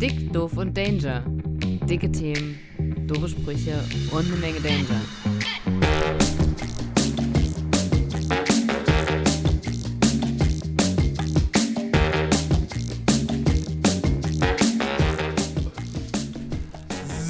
Dick, doof und Danger. Dicke Themen, doofe Sprüche und eine Menge Danger.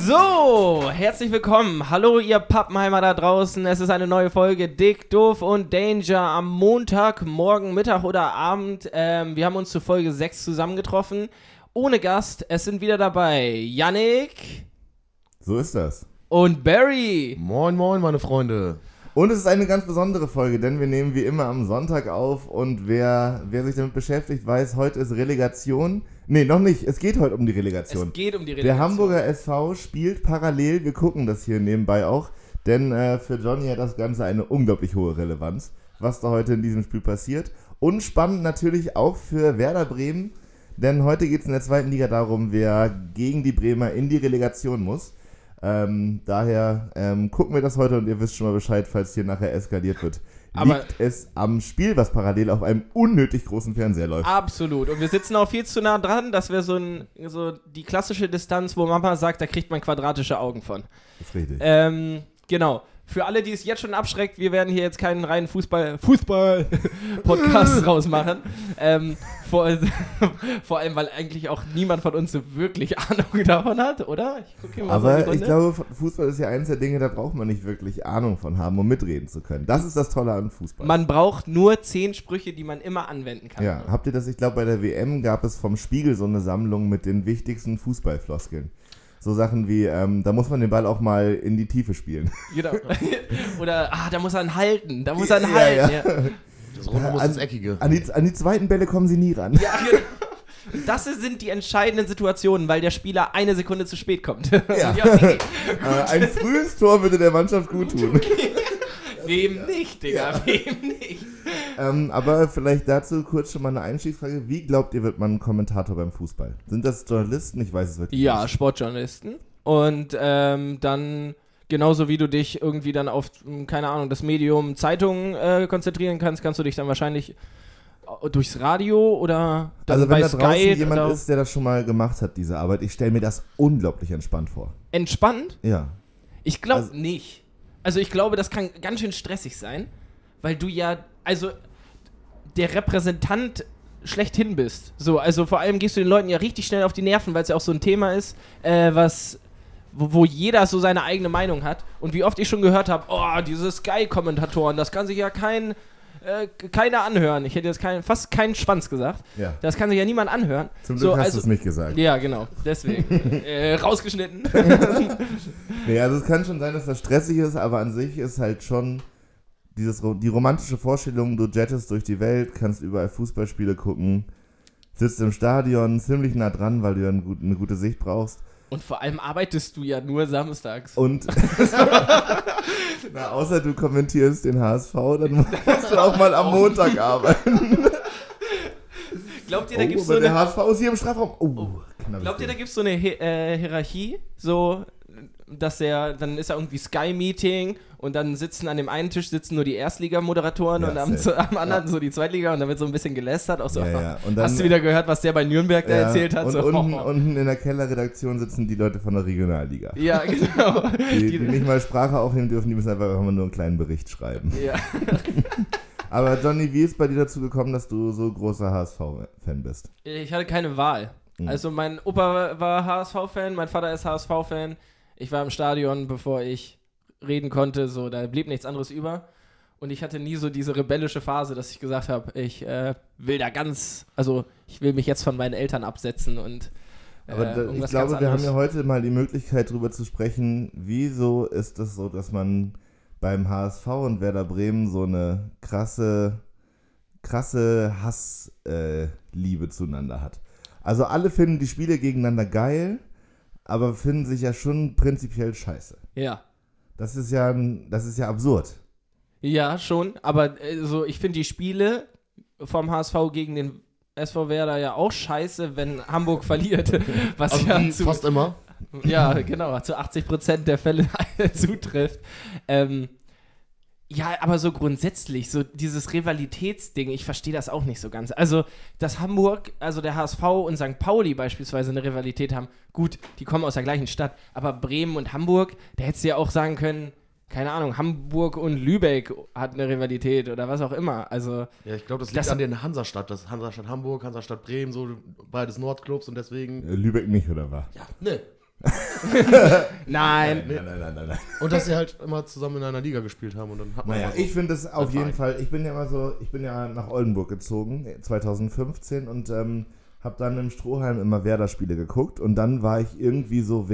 So, herzlich willkommen. Hallo, ihr Pappenheimer da draußen. Es ist eine neue Folge Dick, Doof und Danger am Montag, morgen, Mittag oder Abend. Ähm, wir haben uns zu Folge 6 zusammengetroffen. Ohne Gast. Es sind wieder dabei Yannick So ist das. und Barry. Moin, moin, meine Freunde. Und es ist eine ganz besondere Folge, denn wir nehmen wie immer am Sonntag auf und wer, wer sich damit beschäftigt, weiß, heute ist Relegation. Nee, noch nicht. Es geht heute um die Relegation. Es geht um die Der Relegation. Hamburger SV spielt parallel, wir gucken das hier nebenbei auch, denn äh, für Johnny hat das Ganze eine unglaublich hohe Relevanz, was da heute in diesem Spiel passiert. Und spannend natürlich auch für Werder Bremen, denn heute geht es in der zweiten Liga darum, wer gegen die Bremer in die Relegation muss. Ähm, daher ähm, gucken wir das heute und ihr wisst schon mal Bescheid, falls hier nachher eskaliert wird. Aber- Liegt es am Spiel, was parallel auf einem unnötig großen Fernseher läuft. Absolut. Und wir sitzen auch viel zu nah dran. Das wäre so, ein, so die klassische Distanz, wo Mama sagt, da kriegt man quadratische Augen von. Das ist richtig. Ähm, genau. Für alle, die es jetzt schon abschreckt, wir werden hier jetzt keinen reinen Fußball, Fußball-Podcast rausmachen. Ähm, vor, vor allem, weil eigentlich auch niemand von uns so wirklich Ahnung davon hat, oder? Ich guck hier mal so Aber ich Runde. glaube, Fußball ist ja eines der Dinge, da braucht man nicht wirklich Ahnung von haben, um mitreden zu können. Das ist das Tolle an Fußball. man braucht nur zehn Sprüche, die man immer anwenden kann. ja, habt ihr das? Ich glaube, bei der WM gab es vom Spiegel so eine Sammlung mit den wichtigsten Fußballfloskeln. So Sachen wie, ähm, da muss man den Ball auch mal in die Tiefe spielen. Genau. oder, ah, da muss er ihn halten, da muss er ihn Ja, halten. ja. Ja. Das Runde muss An- ins Eckige. An die, an die zweiten Bälle kommen sie nie ran. Ja, genau. Das sind die entscheidenden Situationen, weil der Spieler eine Sekunde zu spät kommt. Ja. okay. äh, ein frühes Tor würde der Mannschaft gut tun. Wem nicht, Digga, wem nicht? ähm, aber vielleicht dazu kurz schon mal eine Einstiegsfrage. Wie glaubt ihr, wird man ein Kommentator beim Fußball? Sind das Journalisten? Ich weiß es wirklich Ja, nicht. Sportjournalisten. Und ähm, dann, genauso wie du dich irgendwie dann auf, mh, keine Ahnung, das Medium Zeitung äh, konzentrieren kannst, kannst du dich dann wahrscheinlich äh, durchs Radio oder dann Also wenn bei da draußen Sky jemand ist, der das schon mal gemacht hat, diese Arbeit, ich stelle mir das unglaublich entspannt vor. entspannt? Ja. Ich glaube Also- nicht. Also ich glaube, das kann ganz schön stressig sein, weil du ja, also der Repräsentant schlechthin bist. So, also vor allem gehst du den Leuten ja richtig schnell auf die Nerven, weil es ja auch so ein Thema ist, äh, was wo, wo jeder so seine eigene Meinung hat. Und wie oft ich schon gehört habe, oh, diese Sky-Kommentatoren, das kann sich ja kein, äh, keiner anhören. Ich hätte jetzt kein, fast keinen Schwanz gesagt. Ja. Das kann sich ja niemand anhören. Zum Glück so, hast also, du es nicht gesagt. Ja, genau. Deswegen. äh, rausgeschnitten. Nee, also es kann schon sein, dass das stressig ist, aber an sich ist halt schon dieses, die romantische Vorstellung, du jettest durch die Welt, kannst überall Fußballspiele gucken, sitzt im Stadion ziemlich nah dran, weil du ja eine gute Sicht brauchst. Und vor allem arbeitest du ja nur samstags. Und na, außer du kommentierst den HSV, dann musst du auch mal am Montag arbeiten. Glaubt ihr, da Oh, gibt's so aber der eine, HSV ist hier im Strafraum. Oh, knapp glaubt ihr, da ich gibt's so eine Hi äh, Hierarchie? So, dass der, dann ist da irgendwie Sky-Meeting und dann sitzen an dem einen Tisch sitzen nur die Erstliga-Moderatoren Ja, und am, am anderen Ja. so die Zweitliga und dann wird so ein bisschen gelästert. Auch so, Ja, dann- hast du wieder gehört, was der bei Nürnberg da erzählt hat? Und so, unten, unten in der Kellerredaktion sitzen die Leute von der Regionalliga. ja, genau. Die, die nicht mal Sprache aufnehmen dürfen, die müssen einfach immer nur einen kleinen Bericht schreiben. ja. Aber Johnny, wie ist bei dir dazu gekommen, dass du so großer HSV-Fan bist? Ich hatte keine Wahl. Mhm. Also mein Opa war HSV-Fan, mein Vater ist HSV-Fan. Ich war im Stadion, bevor ich reden konnte, so da blieb nichts anderes über. Und ich hatte nie so diese rebellische Phase, dass ich gesagt habe, ich äh, will da ganz, also ich will mich jetzt von meinen Eltern absetzen und äh, Aber da, ich glaube, wir haben ja heute mal die Möglichkeit, darüber zu sprechen, wieso ist es so, dass man beim HSV und Werder Bremen so eine krasse, krasse Hassliebe äh, zueinander hat. Also alle finden die Spiele gegeneinander geil, aber finden sich ja schon prinzipiell scheiße. Ja. Das ist ja, ein- das ist ja absurd. Ja, schon. Aber äh, so, ich finde die Spiele vom HSV gegen den SV Werder ja auch scheiße, wenn Hamburg verliert. Was Also ja zu, fast immer. Ja, genau, zu 80% der Fälle zutrifft. Ähm, Ja, aber so grundsätzlich, so dieses Rivalitätsding, ich verstehe das auch nicht so ganz. Also, dass Hamburg, also der HSV und St. Pauli beispielsweise eine Rivalität haben, gut, die kommen aus der gleichen Stadt, aber Bremen und Hamburg, da hättest du ja auch sagen können, keine Ahnung, Hamburg und Lübeck hat eine Rivalität oder was auch immer. Also, Ja, ich glaube, das liegt Das- an den Hansastadt. Das ist Hansastadt Hamburg, Hansastadt Bremen, so beides Nordclubs und deswegen. Äh, Lübeck nicht, oder was? Ja, ne. nein. Nein, nein, nein, nein, nein. Und dass sie halt immer zusammen in einer Liga gespielt haben und dann hat man. Naja, immer so- ich finde es auf jeden. Fall, ich bin ja mal so, ich bin ja nach Oldenburg gezogen, äh, 2015 und ähm, habe dann im Strohhalm immer Werder-Spiele geguckt und dann war ich irgendwie so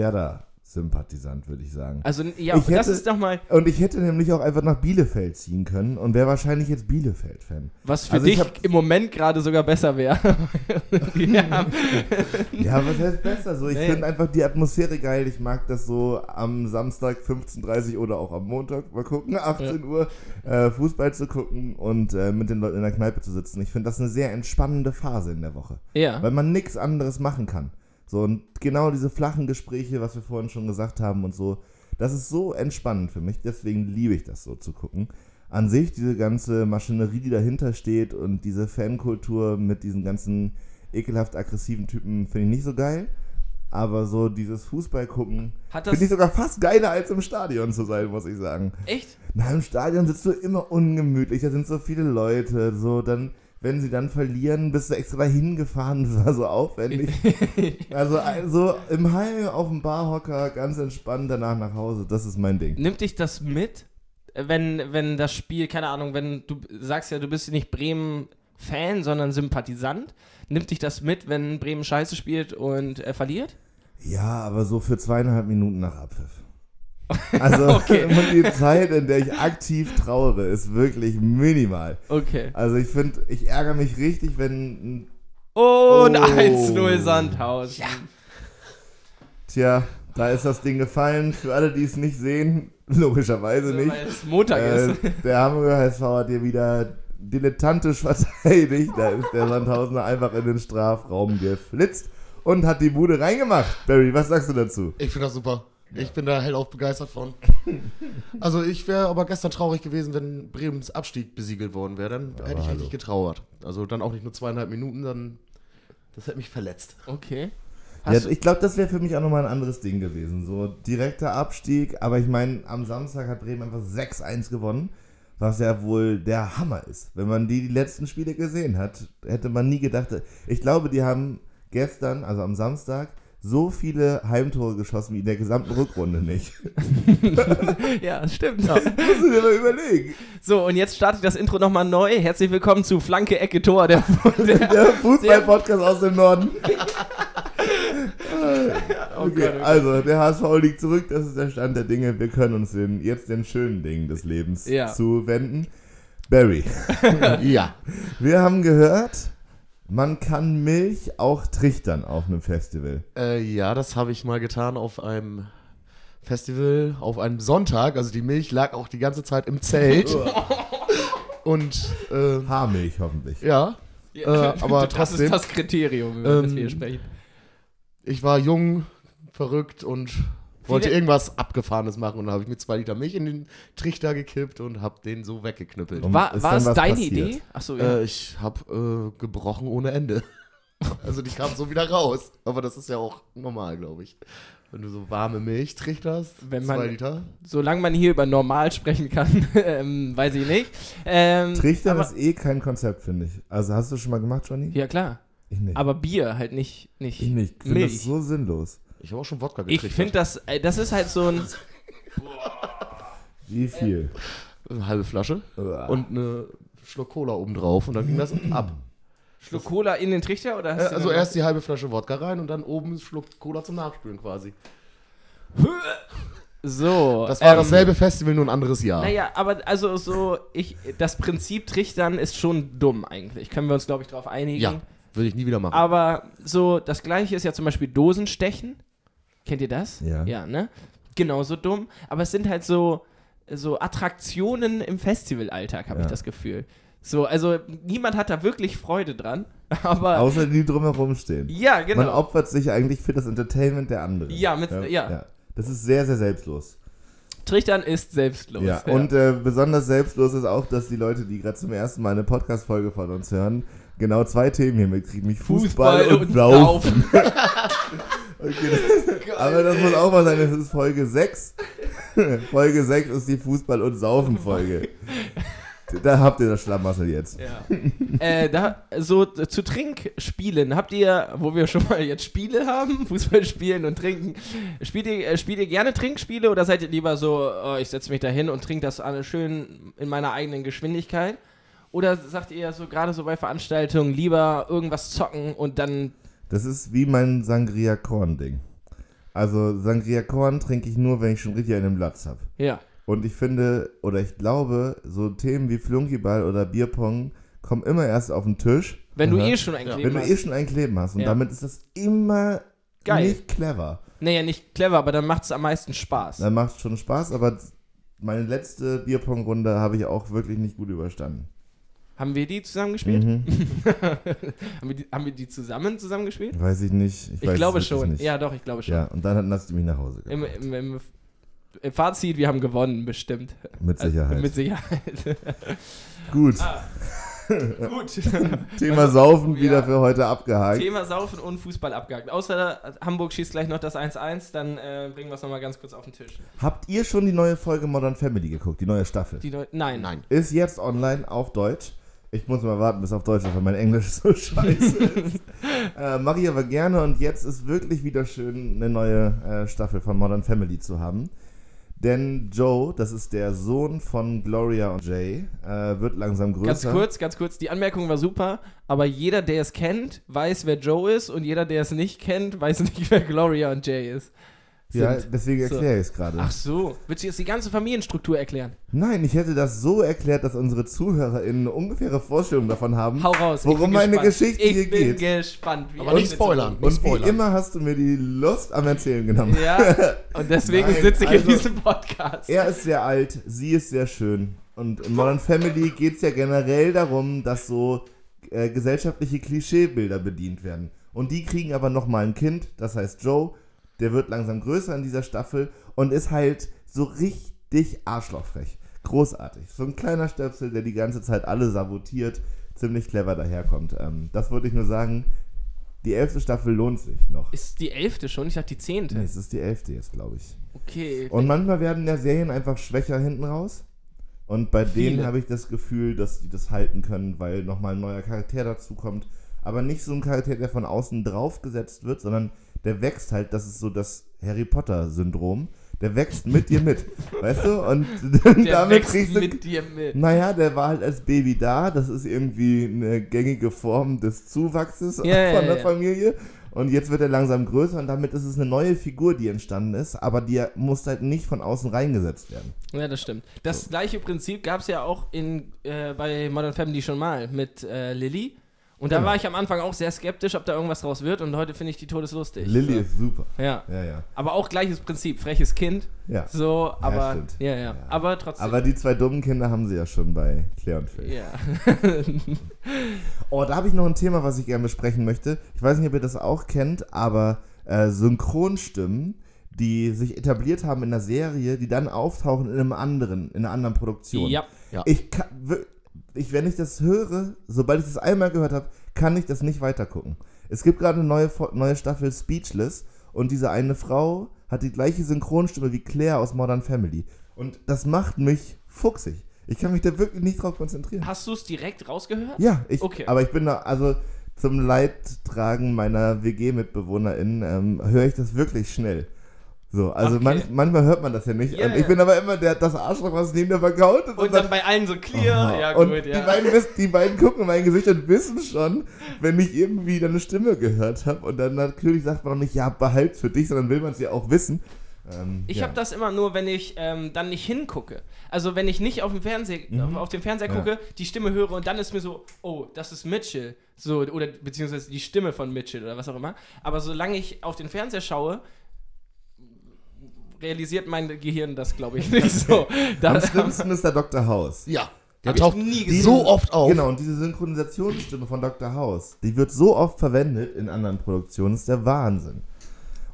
Werder-Sympathisant, würde ich sagen. Also, ja, Ich das hätte- ist doch mal Und ich hätte nämlich auch einfach nach Bielefeld ziehen können und wäre wahrscheinlich jetzt Bielefeld-Fan. Was für Also ich dich hab- im Moment gerade sogar besser wäre. ja. Ja, was heißt besser? So, ich Nee. finde einfach die Atmosphäre geil. Ich mag das so am Samstag 15.30 Uhr oder auch am Montag, mal gucken, 18 Uhr, äh, Fußball zu gucken und äh, mit den Leuten in der Kneipe zu sitzen. Ich finde das eine sehr entspannende Phase in der Woche, ja. weil man nichts anderes machen kann. So, und genau diese flachen Gespräche, was wir vorhin schon gesagt haben und so, das ist so entspannend für mich. Deswegen liebe ich das so zu gucken. An sich, diese ganze Maschinerie, die dahinter steht und diese Fankultur mit diesen ganzen ekelhaft aggressiven Typen, finde ich nicht so geil. Aber so dieses Fußball gucken, Hat das finde ich sogar fast geiler als im Stadion zu sein, muss ich sagen. echt? Na, im Stadion sitzt du immer ungemütlich, da sind so viele Leute, so dann, wenn sie dann verlieren, bist du extra hingefahren, das war so aufwendig. also, also im Heim auf dem Barhocker, ganz entspannt, danach nach Hause, das ist mein Ding. Nimmt dich das mit, wenn, wenn das Spiel, keine Ahnung, wenn du sagst ja, du bist nicht Bremen-Fan, sondern Sympathisant, nimmt dich das mit, wenn Bremen scheiße spielt und äh, verliert? Ja, aber so für zweieinhalb Minuten nach Abpfiff. Also Okay. und die Zeit, in der ich aktiv trauere, ist wirklich minimal. Okay. Also ich finde, ich ärgere mich richtig, wenn, Und Oh. 1-0 Sandhausen. tja, da ist das Ding gefallen. Für alle, die es nicht sehen, logischerweise So, nicht. weil es Montag Äh, ist. der Hamburger HSV hat hier wieder dilettantisch verteidigt. Da ist der Sandhausener einfach in den Strafraum geflitzt und hat die Bude reingemacht. Barry, was sagst du dazu? Ich finde das super. Ich bin da hellauf begeistert von. Also ich wäre aber gestern traurig gewesen, wenn Bremens Abstieg besiegelt worden wäre. Dann hätte ich hallo. richtig getrauert. Also dann auch nicht nur zweieinhalb Minuten, dann das hätte mich verletzt. Okay. Ja, ich glaube, das wäre für mich auch nochmal ein anderes Ding gewesen. So direkter Abstieg, aber ich meine, am Samstag hat Bremen einfach 6-1 gewonnen, was ja wohl der Hammer ist. Wenn man die, die letzten Spiele gesehen hat, hätte man nie gedacht. Ich glaube, die haben gestern, also am Samstag, so viele Heimtore geschossen wie in der gesamten Rückrunde nicht. ja, stimmt. Musst du dir mal überlegen. So, und jetzt startet das Intro nochmal neu. Herzlich willkommen zu Flanke, Ecke, Tor, der, der Der Fußball-Podcast aus dem Norden. Oh Okay, oh also der HSV liegt zurück, das ist der Stand der Dinge. Wir können uns den, jetzt den schönen Dingen des Lebens Ja. zuwenden. Barry, ja. wir haben gehört, man kann Milch auch trichtern auf einem Festival. Äh, ja, das habe ich mal getan auf einem Festival, auf einem Sonntag. Also die Milch lag auch die ganze Zeit im Zelt. Und äh, Haarmilch hoffentlich. ja, Ja, äh, aber das trotzdem- ist das Kriterium, über das Ähm, wir hier sprechen. ich war jung, verrückt und wollte irgendwas Abgefahrenes machen. Und da habe ich mir zwei Liter Milch in den Trichter gekippt und habe den so weggeknüppelt. Und War, war es was deine passiert? Idee? Achso, ja. Äh, ich habe äh, gebrochen ohne Ende. also die kam so wieder raus. Aber das ist ja auch normal, glaube ich. Wenn du so warme Milch trichterst, Wenn zwei man- Liter. Solange man hier über normal sprechen kann, ähm, weiß ich nicht. Ähm, Trichtern aber, ist eh kein Konzept, finde ich. Also hast du schon mal gemacht, Johnny? Ja, klar. Ich nicht. Aber Bier halt nicht. nicht ich nicht. Ich finde das so sinnlos. Ich habe auch schon Wodka Ich getrichtert. finde das, äh, das ist halt so ein. Wie viel? Eine halbe Flasche Uah. und eine Schluck Cola obendrauf und dann ging das ab. Schluck Cola in den Trichter oder Äh, hast du also dann- erst die halbe Flasche Wodka rein und dann oben einen Schluck Cola zum Nachspülen quasi. So. Das war ähm, dasselbe Festival, nur ein anderes Jahr. Naja, aber also so, ich, das Prinzip Trichtern ist schon dumm eigentlich. Können wir uns, glaube ich, darauf einigen. Ja, würde ich nie wieder machen. Aber so, das gleiche ist ja zum Beispiel Dosenstechen. Kennt ihr das? Ja. Ja, ne? Genauso dumm. Aber es sind halt so, so Attraktionen im Festivalalltag, habe Ja. ich das Gefühl. So, also niemand hat da wirklich Freude dran. Aber Außer die, drumherum stehen. ja, Man genau. opfert sich eigentlich für das Entertainment der anderen. Ja, mit- ja. Das ist sehr, sehr selbstlos. Trichtern ist selbstlos. Ja, und äh, besonders selbstlos ist auch, dass die Leute, die gerade zum ersten Mal eine Podcast-Folge von uns hören, genau zwei Themen hier mitkriegen, nämlich Fußball, und, Laufen. Okay, das, aber das muss auch mal sein, das ist Folge 6. Folge 6 ist die Fußball- und Saufen-Folge. Da habt ihr das Schlamassel jetzt. Ja. äh, da, so zu Trinkspielen, habt ihr, wo wir schon mal jetzt Spiele haben, Fußball spielen und trinken, spielt ihr, äh, spielt ihr gerne Trinkspiele oder seid ihr lieber so, oh, ich setze mich da hin und trinke das alles schön in meiner eigenen Geschwindigkeit? Oder sagt ihr so gerade so bei Veranstaltungen lieber irgendwas zocken und dann. Das ist wie mein Sangria-Korn-Ding. Also Sangria-Korn trinke ich nur, wenn ich schon richtig einen Platz habe. Ja. Und ich finde, oder ich glaube, so Themen wie Flunkyball oder Bierpong kommen immer erst auf den Tisch. Wenn du eh schon ein Kleben Wenn du hast. eh schon ein Kleben hast. Und Ja. damit ist das immer Geil. nicht clever. Naja, nicht clever, aber dann macht es am meisten Spaß. Dann macht es schon Spaß, aber meine letzte Bierpong-Runde habe ich auch wirklich nicht gut überstanden. Haben wir die zusammen gespielt? Mhm. haben, wir die, haben wir die zusammen zusammen gespielt? Weiß ich nicht. Ich, Ich, weiß glaube schon. Nicht. Ja, doch, ich glaube schon. Ja, und dann hat Nasti mich nach Hause Im, gebracht. im, im, Im Fazit, wir haben gewonnen, bestimmt. Mit Sicherheit. Mit Sicherheit. Gut. Gut. Thema Saufen wieder Ja. für heute abgehakt. Thema Saufen und Fußball abgehakt. Außer Hamburg schießt gleich noch das 1-1, dann äh, bringen wir es nochmal ganz kurz auf den Tisch. Habt ihr schon die neue Folge Modern Family geguckt? Die neue Staffel? Die Neu Nein. Nein. Ist jetzt online auf Deutsch. Ich muss mal warten, bis auf Deutsch ist, weil mein Englisch so scheiße ist. äh, Mache ich aber gerne und jetzt ist wirklich wieder schön, eine neue äh, Staffel von Modern Family zu haben. Denn Joe, das ist der Sohn von Gloria und Jay, äh, wird langsam größer. Ganz kurz, ganz kurz. Die Anmerkung war super, aber jeder, der es kennt, weiß, wer Joe ist und jeder, der es nicht kennt, weiß nicht, wer Gloria und Jay ist. Ja, sind. deswegen So. erkläre ich es gerade. Ach so. Willst du jetzt die ganze Familienstruktur erklären? Nein, ich hätte das so erklärt, dass unsere ZuhörerInnen eine ungefähre Vorstellung davon haben. Hau raus. ich Worum bin meine gespannt. Geschichte ich hier bin geht. gespannt. Wie Aber nicht spoilern. so- Und Spoilern. wie immer hast du mir die Lust am Erzählen genommen. Ja, und deswegen Nein, sitze ich also- in diesem Podcast. Er ist sehr alt, sie ist sehr schön. Und in Modern Family geht es ja generell darum, dass so äh, gesellschaftliche Klischeebilder bedient werden. Und die kriegen aber nochmal ein Kind, das heißt Joe, der wird langsam größer in dieser Staffel und ist halt so richtig arschlochfrech. Großartig. So ein kleiner Stöpsel, der die ganze Zeit alle sabotiert, ziemlich clever daherkommt. Ähm, das wollte ich nur sagen. Die elfte Staffel lohnt sich noch. Ist die elfte schon? Ich dachte die zehnte. Nee, es ist die elfte jetzt, glaube ich. Okay. Und manchmal werden ja Serien einfach schwächer hinten raus. Und bei Viele. denen habe ich das Gefühl, dass die das halten können, weil nochmal ein neuer Charakter dazu kommt. Aber nicht so ein Charakter, der von außen draufgesetzt wird, sondern der wächst halt, das ist so das Harry Potter-Syndrom. Der wächst mit dir mit, weißt du? Und der damit kriegst du. mit dir mit. Naja, der war halt als Baby da. Das ist irgendwie eine gängige Form des Zuwachses ja, von der ja. Familie. Und jetzt wird er langsam größer und damit ist es eine neue Figur, die entstanden ist, aber die muss halt nicht von außen reingesetzt werden. Ja, das stimmt. Das gleiche Prinzip gab es ja auch in, äh, bei Modern Family schon mal mit äh, Lilly. Und da Genau. war ich am Anfang auch sehr skeptisch, ob da irgendwas draus wird. Und heute finde ich die todeslustig. Lilly so. ist super. Ja. Ja, ja. Aber auch gleiches Prinzip. Freches Kind. Ja. So, aber. stimmt. Ja, ja, Aber trotzdem. Aber die zwei dummen Kinder haben sie ja schon bei Claire und Phil. ja. Oh, da habe ich noch ein Thema, was ich gerne besprechen möchte. Ich weiß nicht, ob ihr das auch kennt, aber äh, Synchronstimmen, die sich etabliert haben in einer Serie, die dann auftauchen in einem anderen, in einer anderen Produktion. ja. Ich kann, ich, wenn ich das höre, sobald ich das einmal gehört habe, kann ich das nicht weitergucken. Es gibt gerade eine neue, neue Staffel Speechless und diese eine Frau hat die gleiche Synchronstimme wie Claire aus Modern Family. Und das macht mich fuchsig. Ich kann mich da wirklich nicht drauf konzentrieren. Hast du es direkt rausgehört? Ja, ich, Okay. aber ich bin da, also zum Leidtragen meiner WG-MitbewohnerInnen ähm, höre ich das wirklich schnell. So, also Okay. manch, manchmal hört man das ja nicht. Und ich bin aber immer der, das Arschloch, was neben der verkaut ist. Und dann bei allen so clear. Aha. Ja, und gut, die, ja. beiden, wiss- die beiden gucken in mein Gesicht und wissen schon, wenn ich irgendwie dann eine Stimme gehört habe. Und dann natürlich sagt man auch nicht, ja, behalt für dich, sondern will man es ja auch wissen. Ähm, Ich ja. habe das immer nur, wenn ich ähm, dann nicht hingucke. Also wenn ich nicht auf dem Fernseher, auf, auf dem Fernseher Mhm. Ja. gucke, die Stimme höre und dann ist mir so, oh, das ist Mitchell. So, oder beziehungsweise die Stimme von Mitchell oder was auch immer. Aber solange ich auf den Fernseher schaue, realisiert mein Gehirn das, glaube ich, nicht so. Da, Am schlimmsten ist der Dr. House. Ja. Der Hab ich taucht nie gesehen. so oft auf. Genau, und diese Synchronisationsstimme von Dr. House, die wird so oft verwendet in anderen Produktionen, ist der Wahnsinn.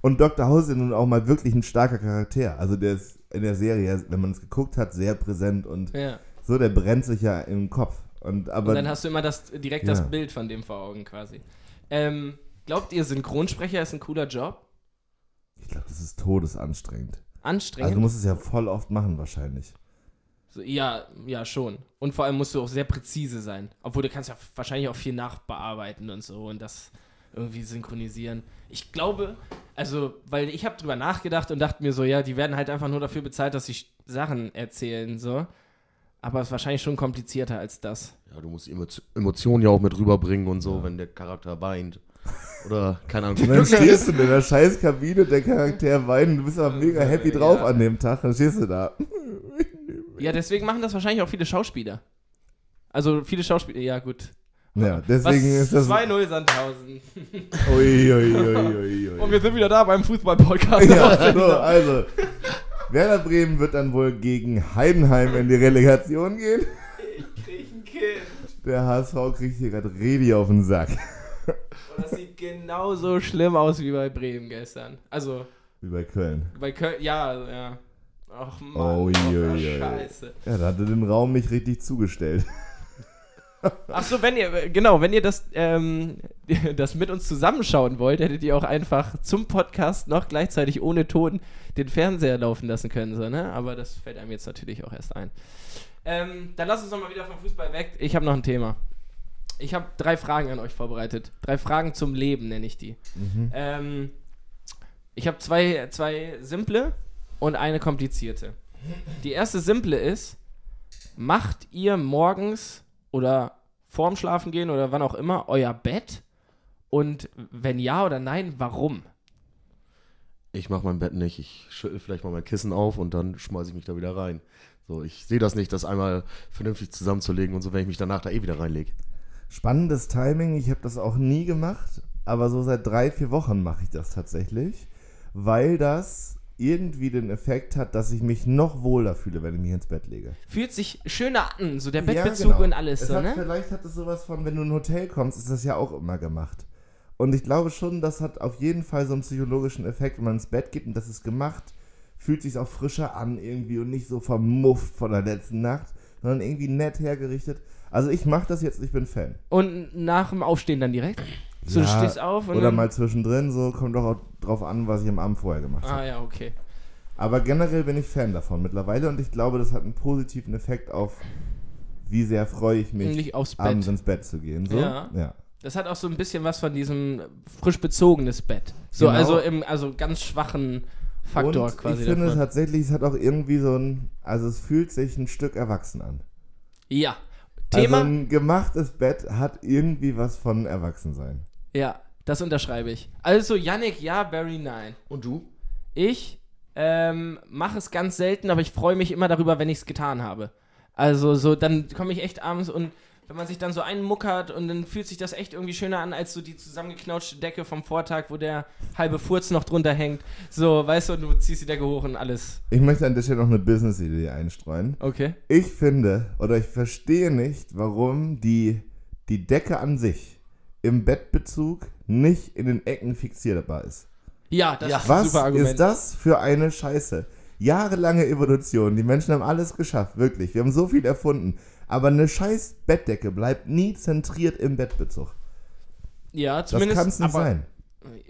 Und Dr. House ist nun auch mal wirklich ein starker Charakter. Also der ist in der Serie, wenn man es geguckt hat, sehr präsent und Ja. so, der brennt sich ja im Kopf. Und, aber Und dann hast du immer das, direkt Ja. das Bild von dem vor Augen quasi. Ähm, glaubt ihr, Synchronsprecher ist ein cooler Job? Ich glaube, das ist todesanstrengend. Anstrengend? Also du musst es ja voll oft machen wahrscheinlich. so, ja, ja, schon. Und vor allem musst du auch sehr präzise sein. Obwohl du kannst ja wahrscheinlich auch viel nachbearbeiten und so und das irgendwie synchronisieren. Ich glaube, also, weil ich habe drüber nachgedacht und dachte mir so, ja, die werden halt einfach nur dafür bezahlt, dass sie Sachen erzählen, so. Aber es ist wahrscheinlich schon komplizierter als das. Ja, du musst Emotionen ja auch mit rüberbringen und so, wenn der Charakter weint. Oder, keine Ahnung. Und dann stehst du in der scheiß Kabine, der Charakter weint, du bist aber mega happy drauf Ja. an dem Tag, dann stehst du da. Ja, deswegen machen das wahrscheinlich auch viele Schauspieler. Also viele Schauspieler, ja gut. Ja, deswegen Was? ist das. 2-0 Sandhausen. Ui, ui, ui, ui, ui. Und wir sind wieder da beim Fußball-Podcast. Ja, so, also. Werder Bremen wird dann wohl gegen Heidenheim in die Relegation gehen. Ich krieg ein Kind. Der HSV kriegt hier gerade Redi auf den Sack. Und das sieht genauso schlimm aus wie bei Bremen gestern. Also, Wie bei Köln. bei Köln, ja, ja. Ach Mann, Oh, je, je. Scheiße. Ja, da hat er den Raum nicht richtig zugestellt. Ach so, wenn ihr, genau, wenn ihr das, ähm, das mit uns zusammenschauen wollt, hättet ihr auch einfach zum Podcast noch gleichzeitig ohne Ton den Fernseher laufen lassen können, so, ne? Aber das fällt einem jetzt natürlich auch erst ein. Ähm, dann lass uns noch mal wieder vom Fußball weg. Ich habe noch ein Thema. Ich habe drei Fragen an euch vorbereitet. Drei Fragen zum Leben nenne ich die. Ähm, ich habe zwei, zwei simple und eine komplizierte. Die erste simple ist, macht ihr morgens oder vorm Schlafen gehen oder wann auch immer euer Bett? Und wenn ja oder nein, warum? Ich mache mein Bett nicht. Ich schüttel vielleicht mal mein Kissen auf und dann schmeiße ich mich da wieder rein. So, ich sehe das nicht, das einmal vernünftig zusammenzulegen und so, wenn ich mich danach da eh wieder reinlege. Spannendes Timing, ich habe das auch nie gemacht, aber so seit drei, vier Wochen mache ich das tatsächlich, weil das irgendwie den Effekt hat, dass ich mich noch wohler fühle, wenn ich mich ins Bett lege. Fühlt sich schöner an, so der Ja, Bettbezug genau. und alles Es so, hat, ne? Vielleicht hat es sowas von, wenn du in ein Hotel kommst, ist das ja auch immer gemacht. Und ich glaube schon, das hat auf jeden Fall so einen psychologischen Effekt, wenn man ins Bett geht und das ist gemacht, fühlt sich auch frischer an irgendwie und nicht so vermufft von der letzten Nacht, sondern irgendwie nett hergerichtet. Also ich mache das jetzt, ich bin Fan. Und nach dem Aufstehen dann direkt? So, du Ja, stehst auf und Oder mal zwischendrin, so kommt doch auch drauf an, was ich am Abend vorher gemacht habe. Ah ja, okay. Aber generell bin ich Fan davon mittlerweile und ich glaube, das hat einen positiven Effekt auf, wie sehr freue ich mich, abends ins Bett zu gehen. So? Ja. ja. Das hat auch so ein bisschen was von diesem frisch bezogenes Bett. So, Genau. also im also ganz schwachen Faktor und quasi. ich finde davon. tatsächlich, es hat auch irgendwie so ein, also es fühlt sich ein Stück erwachsen an. ja. Thema, Also ein gemachtes Bett hat irgendwie was von Erwachsensein. ja, das unterschreibe ich. Also Yannick, ja, Barry, nein. Und du? Ich ähm, mache es ganz selten, aber ich freue mich immer darüber, wenn ich es getan habe. Also so, dann komme ich echt abends und wenn man sich dann so einmuckert und dann fühlt sich das echt irgendwie schöner an, als so die zusammengeknautschte Decke vom Vortag, wo der halbe Furz noch drunter hängt. So, weißt du, und du ziehst die Decke hoch und alles. Ich möchte an der Stelle noch eine Business-Idee einstreuen. Okay. Ich finde oder ich verstehe nicht, warum die, die Decke an sich im Bettbezug nicht in den Ecken fixierbar ist. Ja, das ist ein Was super Argument. ist das für eine Scheiße? Jahrelange Evolution, die Menschen haben alles geschafft, wirklich. Wir haben so viel erfunden. Aber eine scheiß Bettdecke bleibt nie zentriert im Bettbezug. Ja, Das zumindest. kann es nicht aber, sein.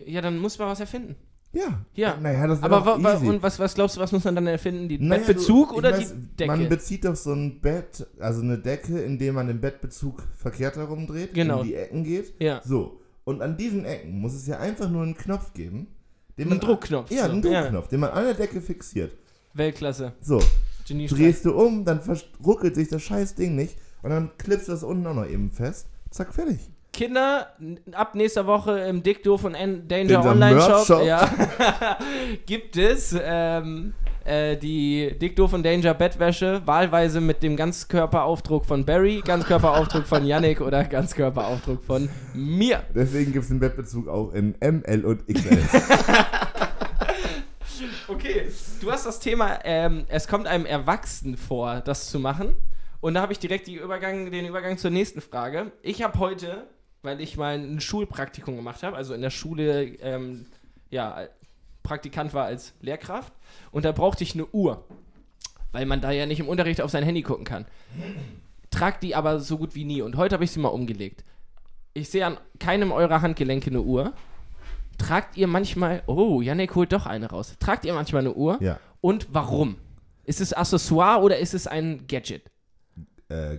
Ja, dann muss man was erfinden. Ja. Ja. Naja, das Aber wa, wa, und was, was glaubst du, was muss man dann erfinden? Die Naja, Bettbezug du- oder weiß, die Decke? Man bezieht doch so ein Bett, also eine Decke, indem man den Bettbezug verkehrt herumdreht, Genau. in die Ecken geht. Ja. So. Und an diesen Ecken muss es ja einfach nur einen Knopf geben. Den Einen Druckknopf, Ja, so. einen Ja. Druckknopf, den man an der Decke fixiert. Weltklasse. So. Drehst du um, dann ruckelt sich das scheiß Ding nicht und dann klippst du das unten auch noch eben fest. Zack, fertig. Kinder, ab nächster Woche im Dick Doof und Danger, Danger Online Shop, Merch-Shop. ja, gibt es ähm, äh, die Dick Doof und Danger Bettwäsche, wahlweise mit dem Ganzkörperaufdruck von Barry, Ganzkörperaufdruck von Yannick oder Ganzkörperaufdruck von mir. Deswegen gibt es den Bettbezug auch in ML und XL. Okay, du hast das Thema, ähm, es kommt einem Erwachsenen vor, das zu machen. Und da habe ich direkt Übergang, den Übergang zur nächsten Frage. Ich habe heute, weil ich mal ein Schulpraktikum gemacht habe, also in der Schule, ähm, ja, Praktikant war als Lehrkraft und da brauchte ich eine Uhr, weil man da ja nicht im Unterricht auf sein Handy gucken kann. Trag die aber so gut wie nie und heute habe ich sie mal umgelegt. Ich sehe an keinem eurer Handgelenke eine Uhr. Tragt ihr manchmal, oh, Janik holt doch eine raus. Tragt ihr manchmal eine Uhr? Ja. Und warum? Ist es Accessoire oder ist es ein Gadget? Äh,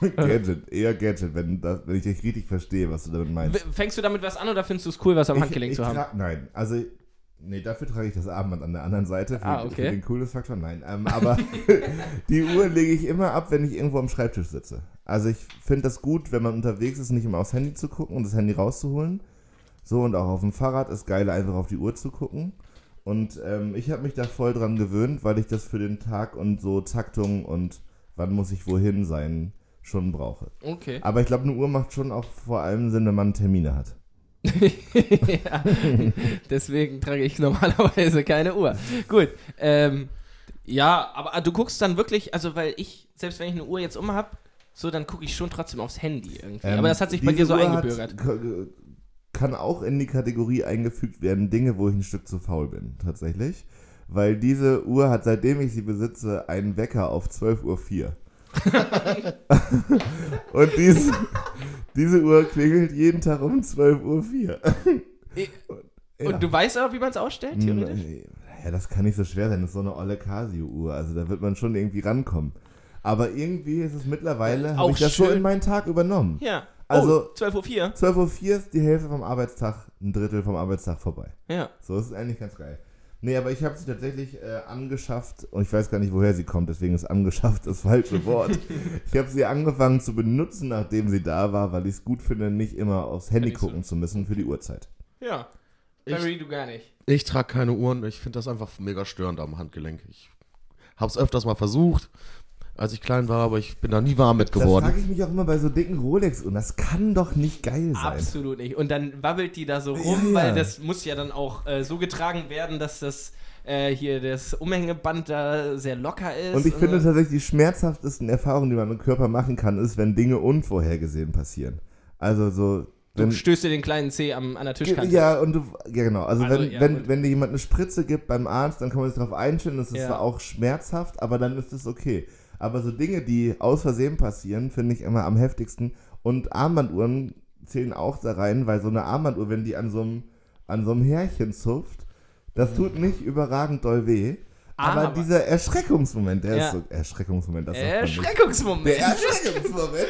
Gadget, eher Gadget, wenn, das, wenn ich dich richtig verstehe, was du damit meinst. Fängst du damit was an oder findest du es cool, was am Handgelenk ich, zu haben? Nein, also, nee, dafür trage ich das Armband an der anderen Seite. Für, Ah, okay. für den Coolness-Faktor, nein. Ähm, aber die Uhr lege ich immer ab, wenn ich irgendwo am Schreibtisch sitze. Also ich finde das gut, wenn man unterwegs ist, nicht immer aufs Handy zu gucken und das Handy rauszuholen. So, und auch auf dem Fahrrad ist geil, einfach auf die Uhr zu gucken. Und ähm, ich habe mich da voll dran gewöhnt, weil ich das für den Tag und so Taktung und wann muss ich wohin sein schon brauche. Okay. Aber ich glaube, eine Uhr macht schon auch vor allem Sinn, wenn man Termine hat. ja, deswegen trage ich normalerweise keine Uhr. Gut. Ähm, ja, aber du guckst dann wirklich, also weil ich, selbst wenn ich eine Uhr jetzt um habe, so, dann gucke ich schon trotzdem aufs Handy irgendwie. Ähm, aber das hat sich bei dir so Uhr eingebürgert. Hat, kann auch in die Kategorie eingefügt werden, Dinge, wo ich ein Stück zu faul bin, tatsächlich. Weil diese Uhr hat, seitdem ich sie besitze, einen Wecker auf 12.04 Uhr. Und diese, diese Uhr klingelt jeden Tag um 12.04 Uhr. Ja. Und du weißt aber, wie man es ausstellt, theoretisch? Hm, Ja, das kann nicht so schwer sein. Das ist so eine olle Casio-Uhr. Also da wird man schon irgendwie rankommen. Aber irgendwie ist es mittlerweile, habe Auch ich das so schön. in meinen Tag übernommen. Ja. Also- oh, 12.04 Uhr. 12.04 Uhr ist die Hälfte vom Arbeitstag, ein Drittel vom Arbeitstag vorbei. Ja. So ist es eigentlich ganz geil. Nee, aber ich habe sie tatsächlich äh, angeschafft und ich weiß gar nicht, woher sie kommt, deswegen ist angeschafft das falsche Wort. ich habe sie angefangen zu benutzen, nachdem sie da war, weil ich es gut finde, nicht immer aufs Handy Handy zu- gucken zu müssen für die Uhrzeit. Ja. Barry, du gar nicht. Ich trage keine Uhren. Ich finde das einfach mega störend am Handgelenk. Ich habe es öfters mal versucht, als ich klein war, aber ich bin da nie warm mit Das geworden. frage ich mich auch immer bei so dicken Rolex und das kann doch nicht geil sein. Absolut nicht. Und dann wabbelt die da so rum, Ja, ja. weil das muss ja dann auch äh, so getragen werden, dass das äh, hier das Umhängeband da sehr locker ist. Und ich finde tatsächlich, die schmerzhaftesten Erfahrungen, die man im Körper machen kann, ist, wenn Dinge unvorhergesehen passieren. Also so. du stößt dir den kleinen Zeh am, an der Tischkante. ja, und du, ja genau. Also, Also, wenn, ja, wenn, wenn dir jemand eine Spritze gibt beim Arzt, dann kann man sich darauf einstellen, das ist Ja. zwar auch schmerzhaft, aber dann ist es okay. Aber so Dinge, die aus Versehen passieren, finde ich immer am heftigsten. Und Armbanduhren zählen auch da rein, weil so eine Armbanduhr, wenn die an so einem, an so einem Härchen zupft, das tut nicht überragend doll weh. Aber, Aber- dieser Erschreckungsmoment, der Ja. ist so. Erschreckungsmoment, das. Erschreckungsmoment. Der Erschreckungsmoment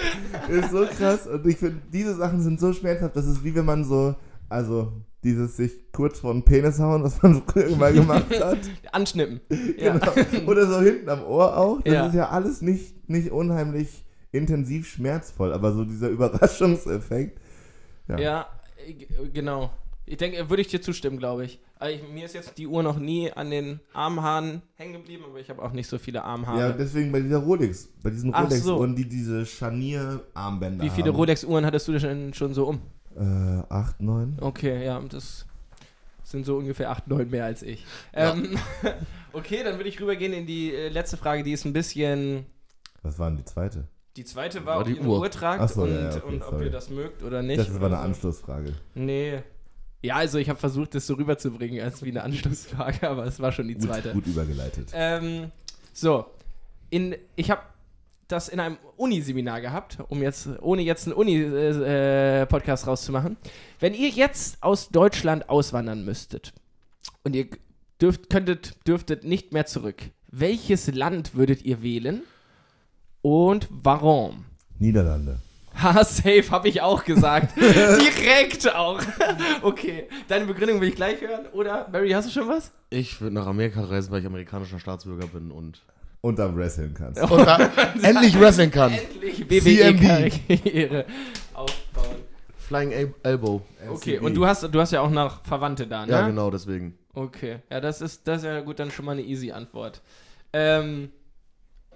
ist so krass und ich finde, diese Sachen sind so schmerzhaft, das ist wie wenn man so, also dieses sich kurz vor den Penis hauen, was man früher mal gemacht hat. Anschnippen. Ja. Genau. Oder so hinten am Ohr auch. Das Ja. ist ja alles nicht, nicht unheimlich intensiv schmerzvoll, aber so dieser Überraschungseffekt. Ja. Ja, genau. Ich denke, würde ich dir zustimmen, glaube ich. Also ich. Mir ist jetzt die Uhr noch nie an den Armhaaren hängen geblieben, aber ich habe auch nicht so viele Ja, Armhaare. deswegen bei dieser Rolex, bei diesen Ach Rolex so. die diese Scharnier-Armbänder Wie viele haben. Rolex-Uhren hattest du denn schon so um? Äh, acht, neun. Okay, ja, das sind so ungefähr 8, 9 mehr als ich. Ja. Ähm, okay, dann würde ich rübergehen in die äh, letzte Frage, die ist ein bisschen. Was war denn die zweite? Die zweite war, War ob die ihr eine Uhr. Uhr tragt so, und, ja, okay, und ob sorry. ihr das mögt oder nicht. Das war eine. Anschlussfrage. Nee. Ja, also ich habe versucht, das so rüberzubringen als wie eine Anschlussfrage, aber es war schon die Gut, zweite. gut übergeleitet. Ähm, so, in, ich habe das in einem Uniseminar gehabt, um jetzt, ohne jetzt einen Uni-Podcast rauszumachen. Wenn ihr jetzt aus Deutschland auswandern müsstet und ihr dürft, könntet, dürftet nicht mehr zurück, welches Land würdet ihr wählen und warum? Niederlande. Ha, safe, habe ich auch gesagt. Direkt auch. okay, deine Begründung will ich gleich hören. Oder, Barry, hast du schon was? Ich würde nach Amerika reisen, weil ich amerikanischer Staatsbürger bin und, Und dann wresteln kannst. und da endlich wrestling kann. Endlich CMB. WWE-Karriere aufbauen. Flying El Elbow. Okay, und du hast, du hast ja auch noch Verwandte da, ne? Ja, genau, deswegen. Okay, ja, das ist, das ist ja gut, dann schon mal eine easy Antwort. Ähm,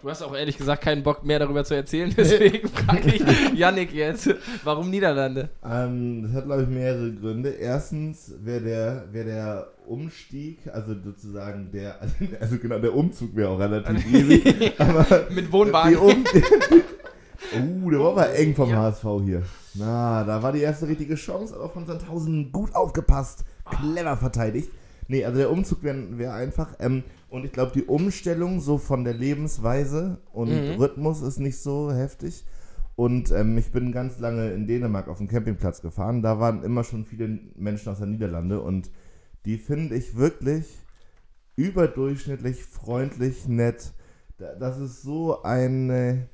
du hast auch ehrlich gesagt keinen Bock mehr darüber zu erzählen, deswegen frage ich Yannick jetzt, warum Niederlande? Ähm, das hat, glaube ich, mehrere Gründe. Erstens wäre der, wär der Umstieg, also sozusagen der, also genau, der Umzug wäre auch relativ easy. aber Mit Wohnwagen. um Oh, der war aber eng vom Ja. HSV hier. Na, da war die erste richtige Chance, aber von Sandhausen gut aufgepasst, clever verteidigt. Nee, also der Umzug wäre wär einfach. Ähm, und ich glaube, die Umstellung so von der Lebensweise und Mhm. Rhythmus ist nicht so heftig. Und ähm, ich bin ganz lange in Dänemark auf dem Campingplatz gefahren. Da waren immer schon viele Menschen aus der Niederlande und die finde ich wirklich überdurchschnittlich freundlich, nett. Da- Das ist so eine,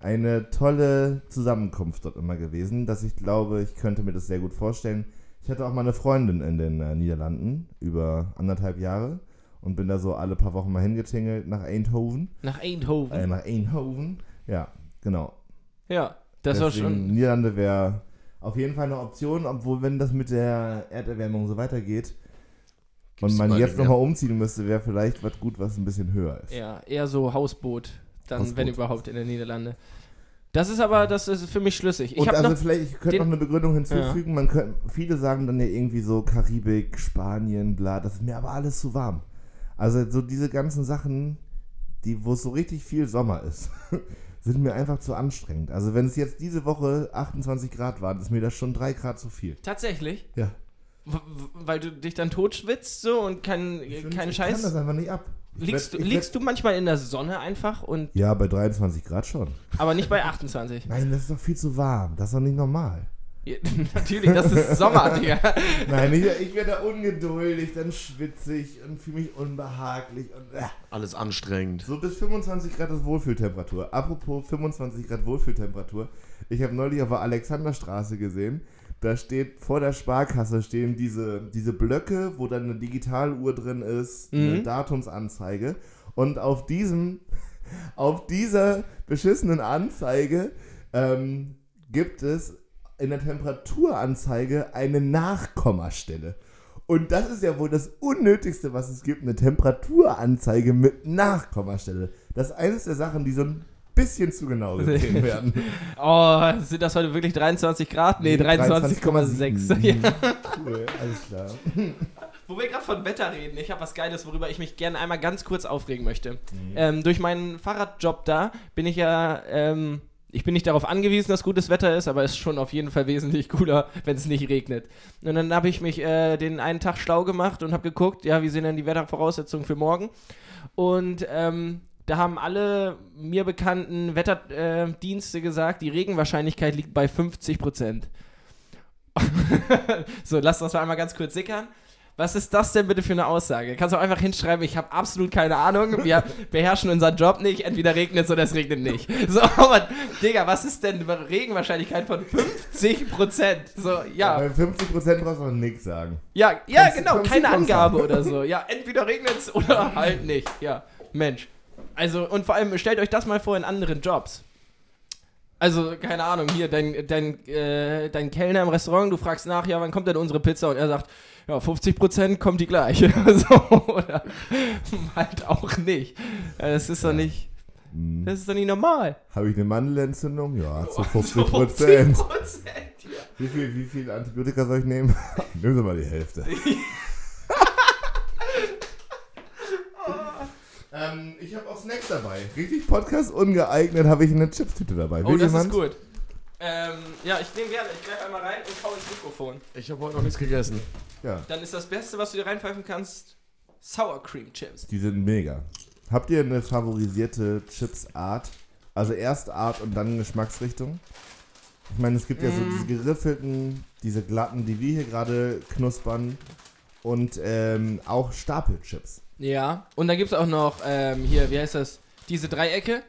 eine tolle Zusammenkunft dort immer gewesen, dass ich glaube, ich könnte mir das sehr gut vorstellen. Ich hatte auch mal eine Freundin in den äh, Niederlanden über anderthalb Jahre und bin da so alle paar Wochen mal hingetingelt nach Eindhoven. Nach Eindhoven. Äh, nach Eindhoven. Ja, genau. ja, das war Deswegen, schon. Niederlande wäre auf jeden Fall eine Option, obwohl, wenn das mit der Erderwärmung so weitergeht und man jetzt nochmal umziehen müsste, wäre vielleicht was gut, was ein bisschen höher ist. Ja, eher so Hausboot, dann, Hausboot. wenn überhaupt, in den Niederlande. Das ist aber, das ist für mich schlüssig. Ich und also noch. vielleicht, ich könnte noch eine Begründung hinzufügen. Man könnte, viele sagen dann ja irgendwie so Karibik, Spanien, bla. Das ist mir aber alles zu warm. Also so diese ganzen Sachen, die, wo es so richtig viel Sommer ist, sind mir einfach zu anstrengend. Also wenn es jetzt diese Woche 28 Grad waren, ist mir das schon 3 Grad zu viel. Tatsächlich? Ja. Weil du dich dann totschwitzt so und kein, Ich kein ich kann das Scheiß. einfach nicht ab. Ich Liegst, werd- du, liegst du manchmal in der Sonne einfach und Ja, bei 23 Grad schon. aber nicht bei 28. Nein, das ist doch viel zu warm. Das ist doch nicht normal. Ja, Natürlich, das ist Sommer, Digga. Nein, ich, ich werde ungeduldig, dann schwitzig und fühle mich unbehaglich. Und, äh. Alles anstrengend. So bis 25 Grad ist Wohlfühltemperatur. Apropos 25 Grad Wohlfühltemperatur. Ich habe neulich auf der Alexanderstraße gesehen, da steht vor der Sparkasse stehen diese, diese Blöcke, wo dann eine Digitaluhr drin ist, eine Mhm. Datumsanzeige. Und auf diesem, auf dieser beschissenen Anzeige ähm, gibt es in der Temperaturanzeige eine Nachkommastelle. Und das ist ja wohl das Unnötigste, was es gibt, eine Temperaturanzeige mit Nachkommastelle. Das ist eines der Sachen, die so ein bisschen zu genau gesehen werden. Oh, sind das heute wirklich 23 Grad? Nee, 23,6. Ja. Cool, alles klar. Wo wir gerade von Wetter reden, ich habe was Geiles, worüber ich mich gerne einmal ganz kurz aufregen möchte. Ähm, durch meinen Fahrradjob da bin ich ja, ähm, ich bin nicht darauf angewiesen, dass gutes Wetter ist, aber es ist schon auf jeden Fall wesentlich cooler, wenn es nicht regnet. Und dann habe ich mich äh, den einen Tag schlau gemacht und habe geguckt, ja, wie sind denn die Wettervoraussetzungen für morgen? Und ähm, da haben alle mir bekannten Wetterdienste äh, gesagt, die Regenwahrscheinlichkeit liegt bei 50 Prozent. so, lass das mal einmal ganz kurz sickern. Was ist das denn bitte für eine Aussage? Kannst du einfach hinschreiben, ich habe absolut keine Ahnung, wir beherrschen unseren Job nicht, entweder regnet es oder es regnet nicht. So, aber Digga, was ist denn eine Regenwahrscheinlichkeit von 50%? So, ja, Bei 50% brauchst du noch nichts sagen. ja, ja, du- genau, du keine. Angabe oder so. Ja, entweder regnet es oder halt nicht. Ja, Mensch. Also, und vor allem, stellt euch das mal vor in anderen Jobs. Also, keine Ahnung, hier, dein, dein, äh, dein Kellner im Restaurant, du fragst nach, ja, wann kommt denn unsere Pizza? Und er sagt, ja, 50% kommt die gleich. so, oder halt auch nicht. Das ist doch nicht, Hm. das ist doch nicht normal. Habe ich eine Mandelentzündung? Ja, zu So 50%. 50%, ja. Wie viel, wie viel Antibiotika soll ich nehmen? Nehmen Sie mal die Hälfte. ähm, ich habe auch Snacks dabei. Richtig Podcast ungeeignet habe ich eine Chipstüte dabei. Oh, Will das jemand? ist gut. Ähm, ja, ich nehme gerne, ich greife einmal rein und hau ins Mikrofon. Ich habe heute noch nichts gegessen. Ja, Dann ist das Beste, was du dir reinpfeifen kannst, Sour Cream Chips. die sind mega. Habt ihr eine favorisierte Chipsart? Also erst Art und dann Geschmacksrichtung? Ich meine, es gibt ja so Mm. diese geriffelten, diese glatten, die wir hier gerade knuspern. Und ähm, auch Stapelchips. Ja. Und dann gibt es auch noch, ähm, hier, wie heißt das? Diese Dreiecke?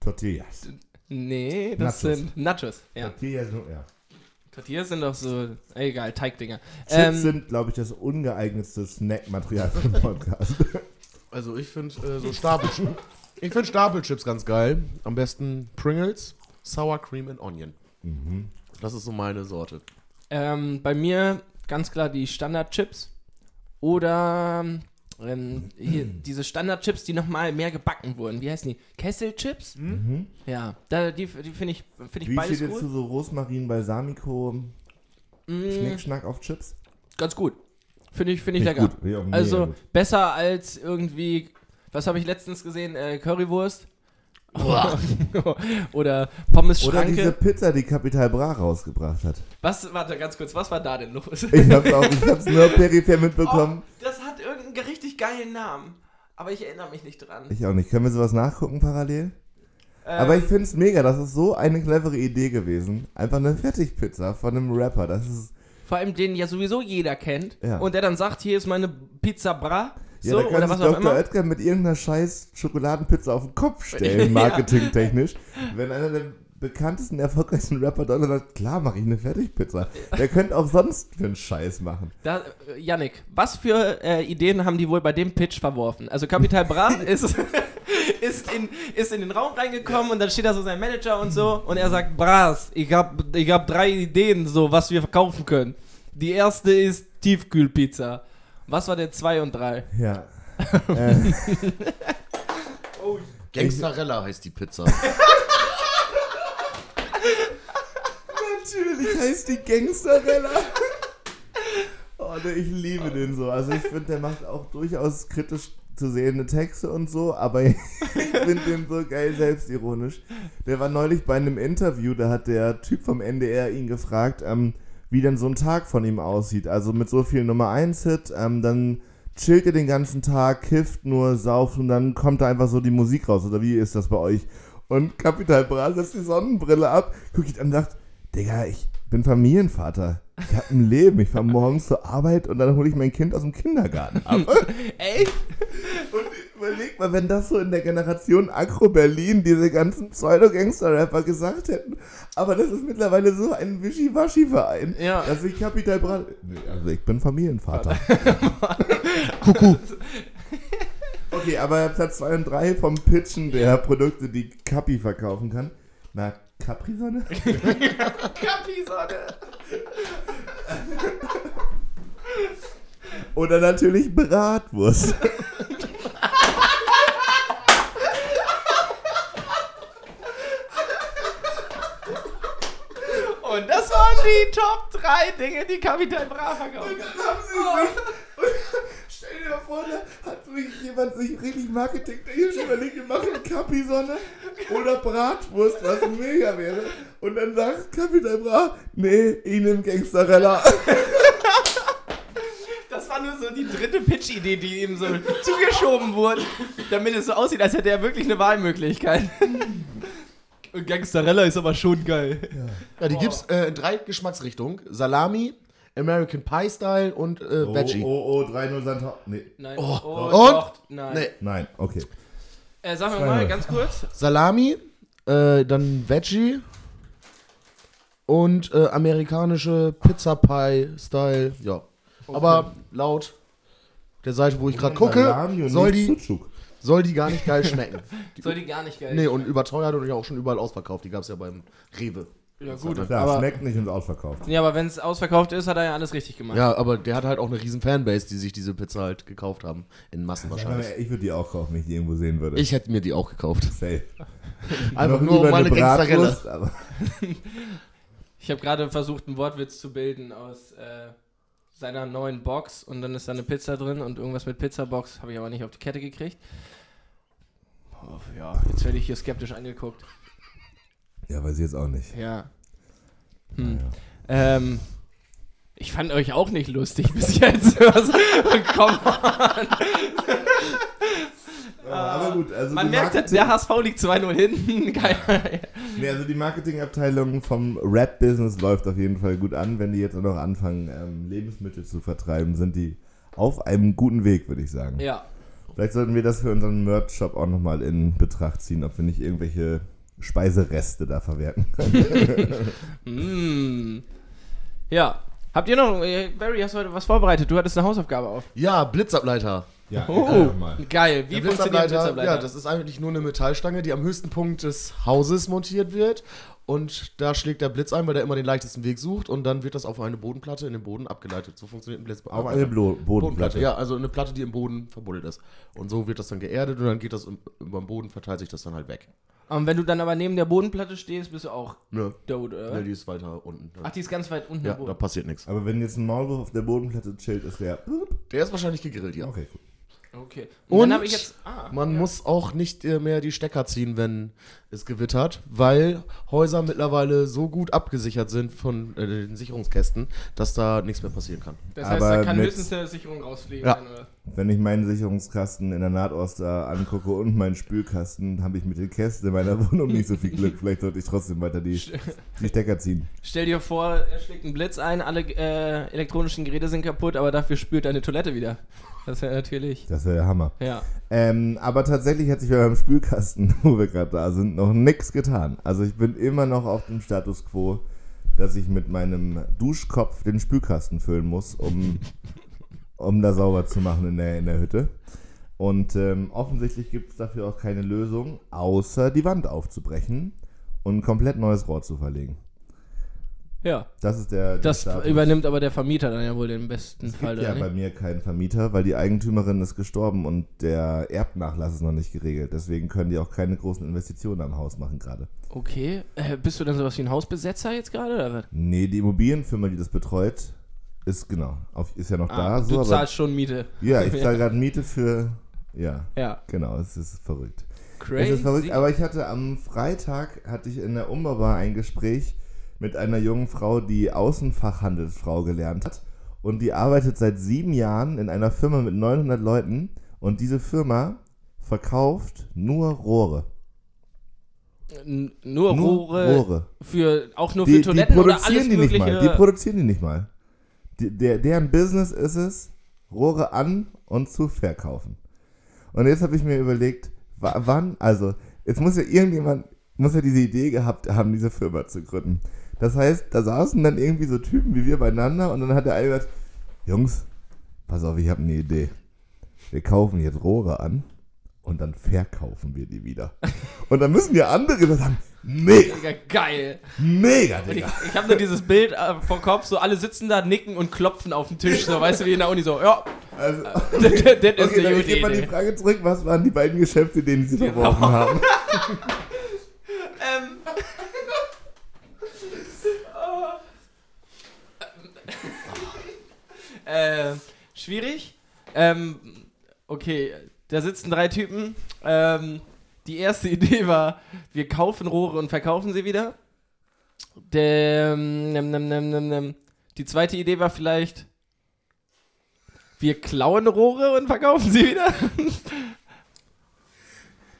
Tortillas. Nee, das Nachos. sind Nachos. Ja. Tortillas, ja. Tortillas sind doch so, egal, Teigdinger. Chips Ähm, sind, glaube ich, das ungeeignetste Snackmaterial für den Podcast. Also ich finde äh, so Stapelchips. ich finde Stapelchips ganz geil. Am besten Pringles, Sour Cream and Onion. mhm. Das ist so meine Sorte. ähm, bei mir ganz klar die Standardchips. Oder ähm, hier, diese Standardchips, die nochmal mehr gebacken wurden. Wie heißen die? Kesselchips? Mhm. Ja, da, die, die finde ich, find ich Wie beides steht jetzt gut. zu so Rosmarin, Balsamico, Mm, Schnickschnack auf Chips? ganz gut. Finde ich, find ich Nicht lecker. gut. Ja, Also gut. besser als irgendwie, was habe ich letztens gesehen? Äh, Currywurst. Oder Pommes Oder diese Schranke. Pizza, die Capital Bra rausgebracht hat. Was, warte ganz kurz, was war da denn los? Ich hab's auch, ich hab's nur peripher mitbekommen. Oh, das einen richtig geilen Namen. Aber ich erinnere mich nicht dran. Ich auch nicht. Können wir sowas nachgucken parallel? Ähm, Aber ich finde es mega, das ist so eine clevere Idee gewesen. Einfach eine Fertigpizza von einem Rapper. Das ist. Vor allem den ja sowieso jeder kennt. Ja. Und der dann sagt, hier ist meine Pizza Bra. Ja, So, da kann oder sich was Dr. Oetker mit irgendeiner scheiß Schokoladenpizza auf den Kopf stellen, marketingtechnisch. Wenn einer der bekanntesten, erfolgreichsten Rapper Deutschlands sagt, klar mache ich eine Fertigpizza. Der könnte auch sonst für einen Scheiß machen. Da, äh, Yannick, was für äh, Ideen haben die wohl bei dem Pitch verworfen? Also Capital Bra ist, ist, in, ist in den Raum reingekommen und dann steht da so sein Manager und so und er sagt, Bras, ich habe ich hab drei Ideen, so was wir verkaufen können. Die erste ist Tiefkühlpizza. Was war der 2 und 3? Ja. äh, Gangsterella heißt die Pizza. natürlich heißt die Gangsterella. Oh, ne, ich liebe den so. Also ich finde, der macht auch durchaus kritisch zu sehende Texte und so, aber ich finde den so geil selbstironisch. Der war neulich bei einem Interview, da hat der Typ vom NDR ihn gefragt, ähm, wie denn so ein Tag von ihm aussieht. Also mit so viel Nummer 1 Hit, ähm, dann chillt er den ganzen Tag, kifft nur, sauft und dann kommt da einfach so die Musik raus. Oder wie ist das bei euch? Und Capital Bra setzt die Sonnenbrille ab, guckt ihn an und sagt, Digga, ich bin Familienvater. Ich hab ein Leben. Ich fahr morgens zur Arbeit und dann hole ich mein Kind aus dem Kindergarten ab. Ey, Und überleg mal, wenn das so in der Generation Agro Berlin diese ganzen Pseudo-Gangster-Rapper gesagt hätten. Aber das ist mittlerweile so ein Wischiwaschi-Verein. Ja. Dass ich Capital Bra. Nee, also ich bin Familienvater. Okay, aber Platz 2 und 3 vom Pitchen der Produkte, die Capi verkaufen kann. Na, Capri-Sonne? Capi-Sonne. Oder natürlich Bratwurst. Und das waren die Top 3 Dinge, die Capital Bra verkaufen. Stell dir mal vor, da hat wirklich jemand sich richtig marketingtechnisch überlegt, wir machen Capi-Sonne oder Bratwurst, was mega wäre. Und dann sagt Capital Bra, nee, ich nehm Gangsterella. Das war nur so die dritte Pitch-Idee, die ihm so zugeschoben wurde, damit es so aussieht, als hätte er wirklich eine Wahlmöglichkeit. Und Gangsterella ist aber schon geil. Ja, die gibt's äh, in drei Geschmacksrichtungen. Salami, American Pie Style und äh, Oh, Veggie. oh, oh, 3-0 Santa. Nee, Nein. Oh, und? und? nein. Nee. nein, okay. Äh, sagen wir mal ganz kurz. Salami, äh, dann Veggie und äh, amerikanische Pizza Pie Style. Ja. Aber laut der Seite, wo ich gerade gucke, soll die, Sucuk. soll die gar nicht geil schmecken. Soll die gar nicht geil nee, und überteuert und ja auch schon überall ausverkauft. Die gab es ja beim Rewe. Ja, gut. Klar, aber, schmeckt nicht und ist ausverkauft. ja, aber wenn es ausverkauft ist, hat er ja alles richtig gemacht. Ja, aber der hat halt auch eine riesen Fanbase, die sich diese Pizza halt gekauft haben. In Massen wahrscheinlich. Ich würde die auch kaufen, wenn ich die irgendwo sehen würde. Ich hätte mir die auch gekauft. Safe. Einfach nur um meine aber Ich habe gerade versucht, einen Wortwitz zu bilden aus äh, seiner neuen Box und dann ist da eine Pizza drin und irgendwas mit Pizzabox habe ich aber nicht auf die Kette gekriegt. Oh, ja, jetzt werde ich hier skeptisch angeguckt. Ja, weiß ich jetzt auch nicht. Ja. Hm. Ähm, ich fand euch auch nicht lustig bis jetzt. Komm, aber gut, also man merkt, Marketing- der HSV liegt 2-0 hinten. Nee, also die Marketingabteilung vom Rap-Business läuft auf jeden Fall gut an. Wenn die jetzt auch noch anfangen, ähm, Lebensmittel zu vertreiben, sind die auf einem guten Weg, würde ich sagen. ja. Vielleicht sollten wir das für unseren Merch-Shop auch nochmal in Betracht ziehen, ob wir nicht irgendwelche Speisereste da verwerten können. Mm. Ja. Habt ihr noch, äh, Barry, hast du heute was vorbereitet? Du hattest eine Hausaufgabe auf. Ja, Blitzableiter. ja, Oh, geil. Wie funktioniert Blitzableiter? Ja, das ist eigentlich nur eine Metallstange, die am höchsten Punkt des Hauses montiert wird. Und da schlägt der Blitz ein, weil der immer den leichtesten Weg sucht. Und dann wird das auf eine Bodenplatte in den Boden abgeleitet. So funktioniert ein Blitzableiter. Auf eine Blo Bodenplatte. Ja, also eine Platte, die im Boden verbuddelt ist. Und so wird das dann geerdet und dann geht das über den Boden, verteilt sich das dann halt weg. Und wenn du dann aber neben der Bodenplatte stehst, bist du auch Ne, tot, oder? ne die ist weiter unten. Ach, die ist ganz weit unten ja, da passiert nichts. Aber wenn jetzt ein Maulwurf auf der Bodenplatte chillt, ist der. Der ist wahrscheinlich gegrillt, ja. Okay, gut. Okay. Und ich jetzt. Ah, Man ja. muss auch nicht äh, mehr die Stecker ziehen, wenn es gewittert, weil Häuser mittlerweile so gut abgesichert sind von äh, den Sicherungskästen, dass da nichts mehr passieren kann. Das heißt, Aber da kann höchstens eine Sicherung rausfliegen. Ja. wenn ich meinen Sicherungskasten in der da angucke und meinen Spülkasten, habe ich mit den Kästen in meiner Wohnung nicht so viel Glück. Vielleicht sollte ich trotzdem weiter die, die Stecker ziehen. Stell dir vor, er schlägt einen Blitz ein, alle äh, elektronischen Geräte sind kaputt, aber dafür spült deine Toilette wieder. Das wäre natürlich. Das wäre der Hammer. Ja. Ähm, aber tatsächlich hat sich bei meinem Spülkasten, wo wir gerade da sind, noch nichts getan. Also ich bin immer noch auf dem Status quo, dass ich mit meinem Duschkopf den Spülkasten füllen muss, um, um da sauber zu machen in der, in der Hütte. Und ähm, offensichtlich gibt es dafür auch keine Lösung, außer die Wand aufzubrechen und ein komplett neues Rohr zu verlegen. Ja. Das ist der, der Das Status. übernimmt aber der Vermieter dann ja wohl den besten Es Fall, gibt ja oder bei nicht? mir keinen Vermieter, weil die Eigentümerin ist gestorben und der Erbnachlass ist noch nicht geregelt. Deswegen können die auch keine großen Investitionen am Haus machen gerade. Okay. Äh, bist du dann sowas wie ein Hausbesetzer jetzt gerade, oder was? Nee, die Immobilienfirma, die das betreut, ist genau, auf, ist ja noch da. Ah, So, du aber, zahlst schon Miete. ja, ich zahle gerade Miete für, ja, Ja. genau, es ist verrückt. Crazy. Es ist verrückt, aber ich hatte am Freitag, hatte ich in der Umbaubar ein Gespräch mit einer jungen Frau, die Außenfachhandelsfrau gelernt hat. Und die arbeitet seit sieben Jahren in einer Firma mit 900 Leuten. Und diese Firma verkauft nur Rohre. N nur, Nur Rohre, Rohre. für auch nur Die, für die Toiletten oder produzieren alles die nicht mögliche. mal. Die produzieren die nicht mal. Die, der, deren Business ist es, Rohre an und zu verkaufen. Und jetzt habe ich mir überlegt, wa- wann, also, jetzt muss ja irgendjemand, muss ja diese Idee gehabt haben, diese Firma zu gründen. Das heißt, da saßen dann irgendwie so Typen wie wir beieinander und dann hat der eine gesagt, Jungs, pass auf, ich habe eine Idee. Wir kaufen jetzt Rohre an und dann verkaufen wir die wieder. Und dann müssen ja andere gesagt haben, mega, Digga, geil. mega, Und ich Digga. ich habe nur dieses Bild äh, vor Kopf, so alle sitzen da, nicken und klopfen auf den Tisch, so weißt du, wie in der Uni so, ja, Also, das, das ist okay, dann eine ich gute gebe mal die. Frage zurück, was waren die beiden Geschäftsideen, die sie verworfen haben? Ähm. Äh, schwierig. Ähm, okay, da sitzen drei Typen. Ähm, die erste Idee war, wir kaufen Rohre und verkaufen sie wieder. Nem, nem, nem, nem. Die zweite Idee war vielleicht, wir klauen Rohre und verkaufen sie wieder.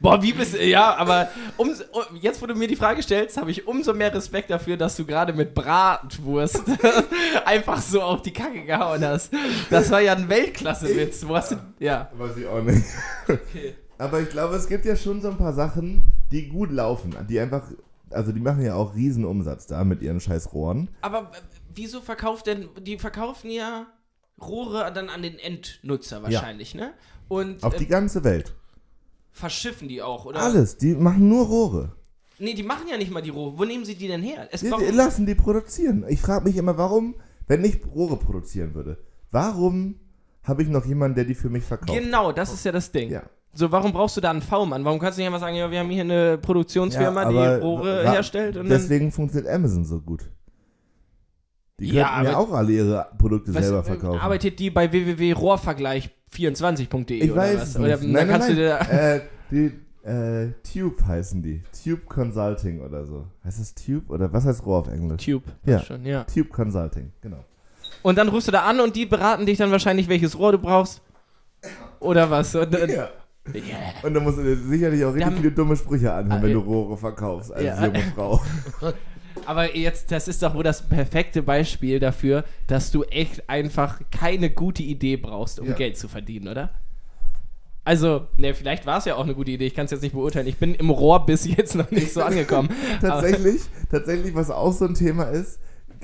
Boah, wie bist Ja, aber umso, jetzt, wo du mir die Frage stellst, habe ich umso mehr Respekt dafür, dass du gerade mit Bratwurst einfach so auf die Kacke gehauen hast. Das war ja ein Weltklasse-Witz. Wo hast du. Ja. Weiß ich auch nicht. Okay. Aber ich glaube, es gibt ja schon so ein paar Sachen, die gut laufen. Die einfach, also die machen ja auch riesen Umsatz da mit ihren scheiß Rohren. Aber wieso verkauft denn. Die verkaufen ja Rohre dann an den Endnutzer wahrscheinlich, ne? Und Auf äh, die ganze Welt. Verschiffen die auch, oder? Alles, die machen nur Rohre. Nee, die machen ja nicht mal die Rohre. Wo nehmen sie die denn her? Es, Die, die lassen die produzieren. Ich frage mich immer, warum, wenn ich Rohre produzieren würde, warum habe ich noch jemanden, der die für mich verkauft? genau, das ist ja das Ding. Ja. So, warum brauchst du da einen V-Mann? Warum kannst du nicht einfach sagen, ja, wir haben hier eine Produktionsfirma, Ja, die Rohre herstellt. Deswegen funktioniert Amazon so gut. Die Ja, könnten ja aber- auch alle ihre Produkte Was, selber äh, verkaufen. arbeitet die bei www.rohrvergleich24.de ich oder weiß was? Oder, Nein, nein, kannst du nein. äh, die äh, Tube heißen die. Tube Consulting oder so. Heißt das Tube? Oder was heißt Rohr auf Englisch? Tube. Ja. Schon, ja. Tube Consulting, genau. Und dann rufst du da an und die beraten dich dann wahrscheinlich, welches Rohr du brauchst. Oder was? Und, dann- Ja. Yeah. Und dann musst du dir sicherlich auch richtig haben- viele dumme Sprüche anhören, Ah, wenn ja. du Rohre verkaufst als Ja. junge Frau. Aber jetzt, das ist doch wohl das perfekte Beispiel dafür, dass du echt einfach keine gute Idee brauchst, um Ja. Geld zu verdienen, oder? Also, ne, vielleicht war es ja auch eine gute Idee, ich kann es jetzt nicht beurteilen. Ich bin im Rohr bis jetzt noch nicht so angekommen. tatsächlich, tatsächlich, was auch so ein Thema ist,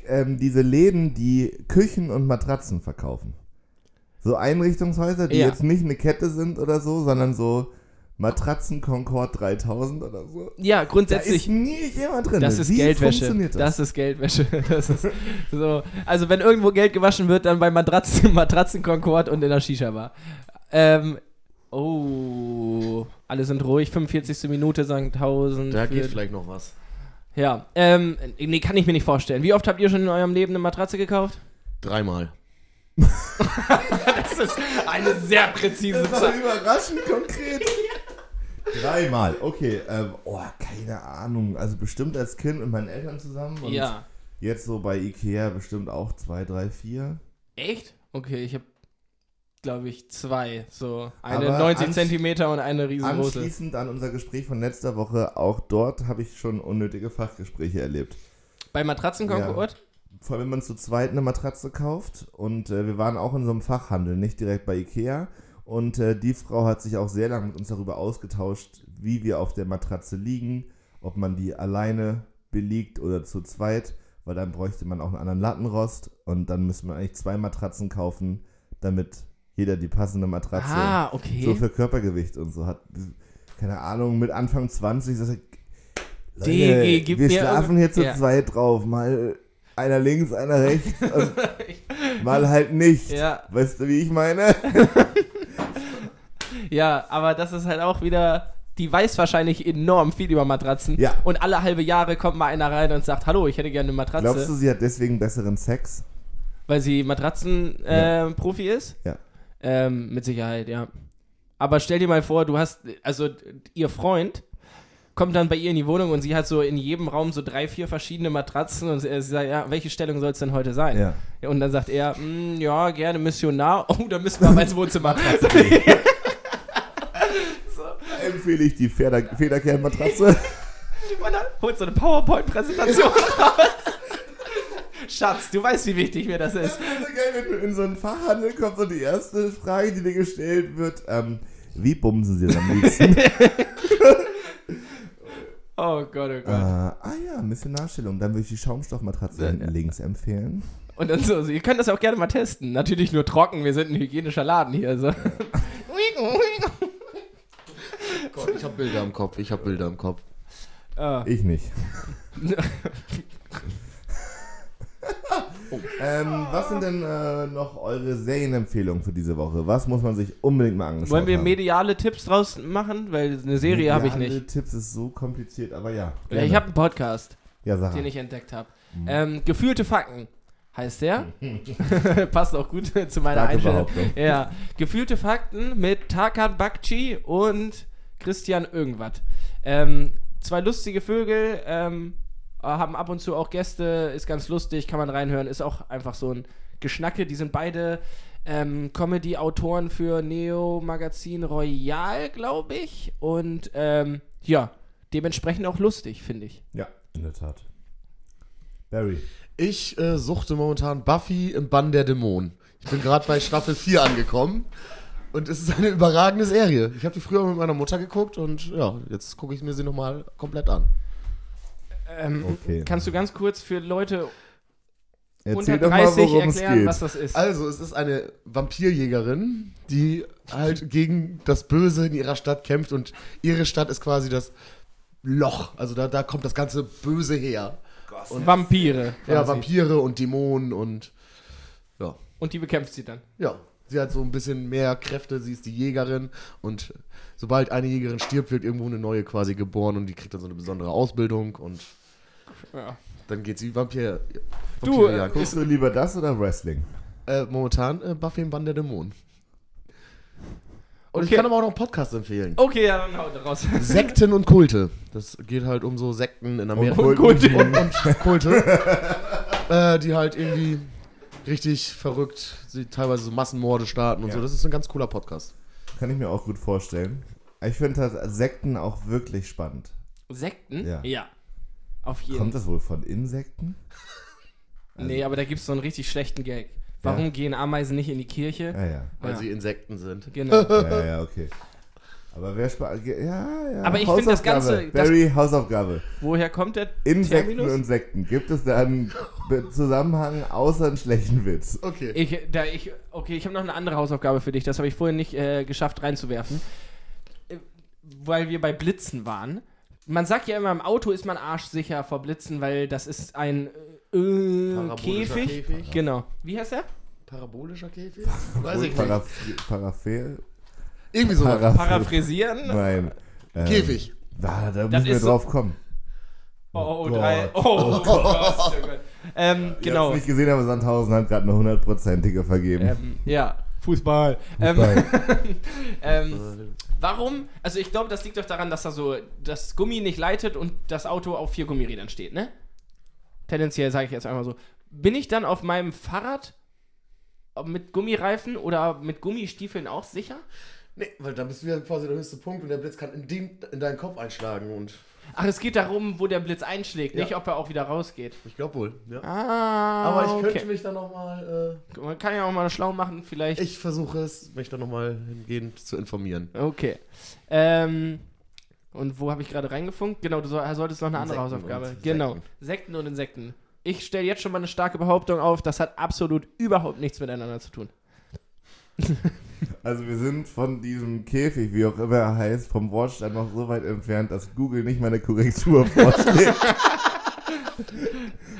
ähm, diese Läden, die Küchen und Matratzen verkaufen. So Einrichtungshäuser, die Ja. jetzt nicht eine Kette sind oder so, sondern so Matratzen Concord 3000 oder so. Ja, Da ist grundsätzlich. nie jemand drin. Das ist Wie Geldwäsche. funktioniert Das? das? ist Geldwäsche. Das ist so. Also wenn irgendwo Geld gewaschen wird, dann bei Matratzen, Matratzen Concord und in der Shisha-Bar. Ähm, oh, alle sind ruhig. 45. Minute, sagen 1000. Da geht vielleicht noch was. Ja, ähm, nee, kann ich mir nicht vorstellen. Wie oft habt ihr schon in eurem Leben eine Matratze gekauft? Dreimal. Das ist eine sehr präzise Das war überraschend konkret. Dreimal, okay. Ähm, oh, keine Ahnung. Also bestimmt als Kind mit meinen Eltern zusammen. Und Ja. Jetzt so bei Ikea bestimmt auch zwei, drei, vier. Echt? Okay, ich hab. glaube ich, zwei. So eine Aber 90 ansch- Zentimeter und eine riesengroße. Anschließend an unser Gespräch von letzter Woche, auch dort habe ich schon unnötige Fachgespräche erlebt. Bei Matratzenkonkurrent? Vor allem, wenn man zu zweit eine Matratze kauft. Und äh, wir waren auch in so einem Fachhandel, nicht direkt bei Ikea. Und äh, die Frau hat sich auch sehr lange mit uns darüber ausgetauscht, wie wir auf der Matratze liegen, ob man die alleine belegt oder zu zweit, weil dann bräuchte man auch einen anderen Lattenrost und dann müsste man eigentlich zwei Matratzen kaufen, damit jeder die passende Matratze Ah, okay. so für Körpergewicht und so hat. Keine Ahnung, mit Anfang 20 sagt er, Leute, Digi, gib wir schlafen hier zu Ja. zweit drauf, mal einer links, einer rechts mal halt nicht. Ja. Weißt du, wie ich meine? Ja, aber das ist halt auch wieder. Die weiß wahrscheinlich enorm viel über Matratzen. Ja. Und alle halbe Jahre kommt mal einer rein und sagt: Hallo, ich hätte gerne eine Matratze. Glaubst du, sie hat deswegen besseren Sex? Weil sie Matratzenprofi Ja. äh, Profi ist? Ja. Ähm, mit Sicherheit, ja. Aber stell dir mal vor, du hast, also ihr Freund kommt dann bei ihr in die Wohnung und sie hat so in jedem Raum so drei, vier verschiedene Matratzen und sie sagt, ja, welche Stellung soll es denn heute sein? Ja. Ja, Und dann sagt er, "Mm, ja, gerne Missionar. Oh, da müssen wir mal ins Wohnzimmer. Empfehle ich die Feder Federkernmatratze. Und dann holt so eine PowerPoint-Präsentation raus. Schatz, du weißt, wie wichtig mir das ist. Das wäre so geil, wenn du in so einen Fachhandel kommst und die erste Frage, die dir gestellt wird, ähm, wie bumsen sie denn am liebsten? Oh Gott, oh äh, Gott. ah ja, Missionarstellung. Dann würde ich die Schaumstoffmatratze Ja, hinten ja. links empfehlen. Und dann so, so, ihr könnt das auch gerne mal testen. Natürlich nur trocken, wir sind ein hygienischer Laden hier. So. Gott, ich habe Bilder im Kopf, ich habe Bilder im Kopf. Ah. Ich nicht. ähm, was sind denn äh, noch eure Serienempfehlungen für diese Woche? Was muss man sich unbedingt mal angeschaut Wollen wir haben? mediale Tipps draus machen? Weil eine Serie habe ich Mediale nicht. Tipps ist so kompliziert, aber ja. Ja, ich habe einen Podcast, ja, den ich entdeckt habe. Ähm, Gefühlte Fakten heißt der. Passt auch gut zu meiner Starke Einstellung. Ja, Gefühlte Fakten mit Tarkan Bakci und Christian Irgendwas. Ähm, zwei lustige Vögel, ähm, haben ab und zu auch Gäste, ist ganz lustig, kann man reinhören, ist auch einfach so ein Geschnacke. Die sind beide ähm, Comedy-Autoren für Neo Magazin Royal, glaube ich. Und ähm, ja, dementsprechend auch lustig, finde ich. Ja, in der Tat. Barry. Ich äh, suchte momentan Buffy im Bann der Dämonen. Ich bin gerade bei Staffel 4 angekommen. Und es ist eine überragende Serie. Ich habe die früher mit meiner Mutter geguckt und ja, jetzt gucke ich mir sie nochmal komplett an. Ähm, Okay. Kannst du ganz kurz für Leute Erzähl unter doch mal, 30 worum es erklären, geht. was das ist? Also, es ist eine Vampirjägerin, die halt gegen das Böse in ihrer Stadt kämpft und ihre Stadt ist quasi das Loch. Also da, da kommt das ganze Böse her. Und Vampire. Ja, quasi. Vampire und Dämonen und ja. Und die bekämpft sie dann. Ja, sie hat so ein bisschen mehr Kräfte, sie ist die Jägerin und sobald eine Jägerin stirbt, wird irgendwo eine neue quasi geboren und die kriegt dann so eine besondere Ausbildung und Ja. dann geht sie Vampir. Du, Vampire äh. Guckst du lieber das oder Wrestling? äh, momentan äh, Buffy im Bann der Dämonen. Und Okay. ich kann aber auch noch einen Podcast empfehlen. Okay, ja, dann haut raus. Sekten und Kulte. Das geht halt um so Sekten in Amerika. Und Kulte. und, und Kulte. äh, die halt irgendwie richtig verrückt, sie teilweise so Massenmorde starten und Ja. so. Das ist ein ganz cooler Podcast. Kann ich mir auch gut vorstellen. Ich finde halt Sekten auch wirklich spannend. Sekten? Ja. Auf jeden Kommt das wohl von Insekten? Nee, aber da gibt es so einen richtig schlechten Gag. Warum gehen Ameisen nicht in die Kirche? Ja, ja. Weil Ja. sie Insekten sind. Genau. Ja, ja, okay. Aber wer spart. Ja, ja. Aber ich find das Ganze- Hausaufgabe. Barry, Hausaufgabe. Woher kommt der Insekten Terminus? und Sekten. Gibt es da einen Zusammenhang außer einen schlechten Witz? Okay. Ich, da ich, okay, ich habe noch eine andere Hausaufgabe für dich. Das habe ich vorhin nicht äh, geschafft reinzuwerfen. Äh, Weil wir bei Blitzen waren. Man sagt ja immer, im Auto ist man arschsicher vor Blitzen, weil das ist ein äh, Käfig. Käfig. Genau. Wie heißt der? Parabolischer Käfig? Weiß ich nicht. Paraf Paraphel? Irgendwie so. Paraph- Paraphrasieren. Nein. Ähm, Käfig. Da, da müssen wir ist so- drauf kommen. Oh, oh, Gott. drei. Oh, oh, Gott. Oh Gott. Ähm, Genau. genau. nicht gesehen, aber Sandhausen hat gerade eine hundertprozentige vergeben. Ähm, ja, Fußball. Fußball. ähm, warum? Also ich glaube, das liegt doch daran, dass da so das Gummi nicht leitet und das Auto auf vier Gummirädern steht, ne? Tendenziell sage ich jetzt einmal so. Bin ich dann auf meinem Fahrrad mit Gummireifen oder mit Gummistiefeln auch sicher? Nee, weil dann bist du ja quasi der höchste Punkt und der Blitz kann in, den, in deinen Kopf einschlagen und Ach, es geht darum, wo der Blitz einschlägt, Ja. nicht ob er auch wieder rausgeht. ich glaube wohl. Ja. Ah, Aber ich könnte okay. mich dann nochmal, Man kann ja auch mal schlau machen, vielleicht. äh, ich versuche es, mich dann nochmal hingehend zu informieren. Okay. Ähm, und wo habe ich gerade reingefunkt? Genau, du soll, solltest noch eine andere Insekten Hausaufgabe. und Genau. Insekten. Sekten und Insekten. Ich stelle jetzt schon mal eine starke Behauptung auf, das hat absolut überhaupt nichts miteinander zu tun. Also wir sind von diesem Käfig, wie auch immer er heißt, vom Wortstand noch so weit entfernt, dass Google nicht mal eine Korrektur vorschlägt.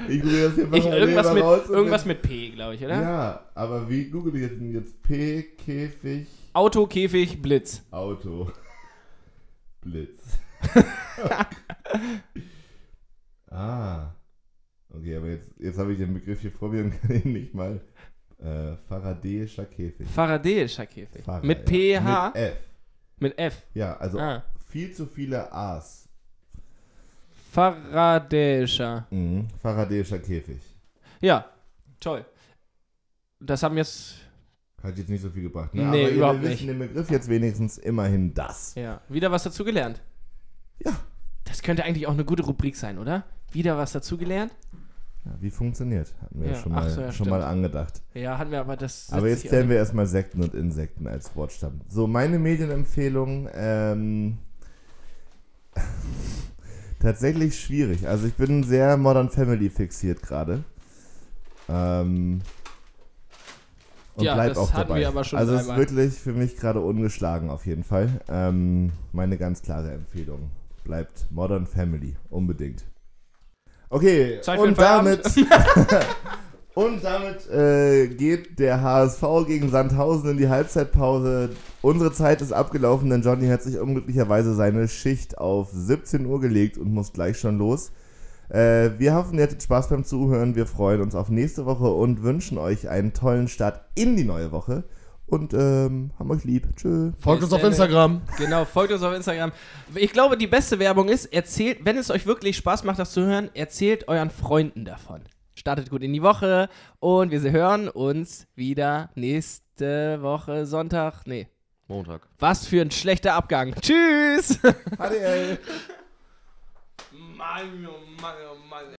ich google das hier Ich, parallel irgendwas mal mit, raus irgendwas mit P, glaube ich, oder? Ja, aber wie google ich jetzt, jetzt P, Käfig, Auto, Käfig, Blitz. Auto, Blitz. ah. Okay, aber jetzt, jetzt habe ich den Begriff hier vor mir und kann ihn nicht mal. Äh, Faradäischer Käfig. Faradäischer Käfig. Fahrer, mit. PH, Mit F. mit F. Ja, also Ah. viel zu viele A's. Faradäischer. Mhm. Faradäischer Käfig. Ja, toll. Das haben jetzt. Hat jetzt nicht so viel gebracht, ne? Nee, Aber überhaupt wir nicht. wissen den Begriff jetzt wenigstens immerhin das. Ja, wieder was dazugelernt. Ja. Das könnte eigentlich auch eine gute Rubrik sein, oder? Wieder was dazugelernt? Ja, wie funktioniert? Hatten wir Ja, schon, mal, so, ja, schon mal angedacht. Ja, hatten wir aber das. Aber jetzt klären wir erstmal Sekten und Insekten als Wortstamm. So, meine Medienempfehlung, ähm, tatsächlich schwierig. Also ich bin sehr Modern Family fixiert gerade. Ähm, und Ja, bleib das auch hatten dabei. wir aber schon also es ist wirklich für mich gerade ungeschlagen auf jeden Fall. Ähm, meine ganz klare Empfehlung. Bleibt Modern Family, unbedingt. Okay, und damit, und damit äh, geht der HSV gegen Sandhausen in die Halbzeitpause. Unsere Zeit ist abgelaufen, denn Johnny hat sich unglücklicherweise seine Schicht auf 17 Uhr gelegt und muss gleich schon los. Äh, wir hoffen, ihr hattet Spaß beim Zuhören. Wir freuen uns auf nächste Woche und wünschen euch einen tollen Start in die neue Woche. Und ähm, haben euch lieb. Tschö. Folgt uns auf. Instagram. Genau, folgt uns auf Instagram. Ich glaube, die beste Werbung ist, erzählt, wenn es euch wirklich Spaß macht, das zu hören, erzählt euren Freunden davon. Startet gut in die Woche und wir hören uns wieder nächste Woche Sonntag. Nee, Montag. was für ein schlechter Abgang. Tschüss! ADL. Mann, oh Mann, oh Mann.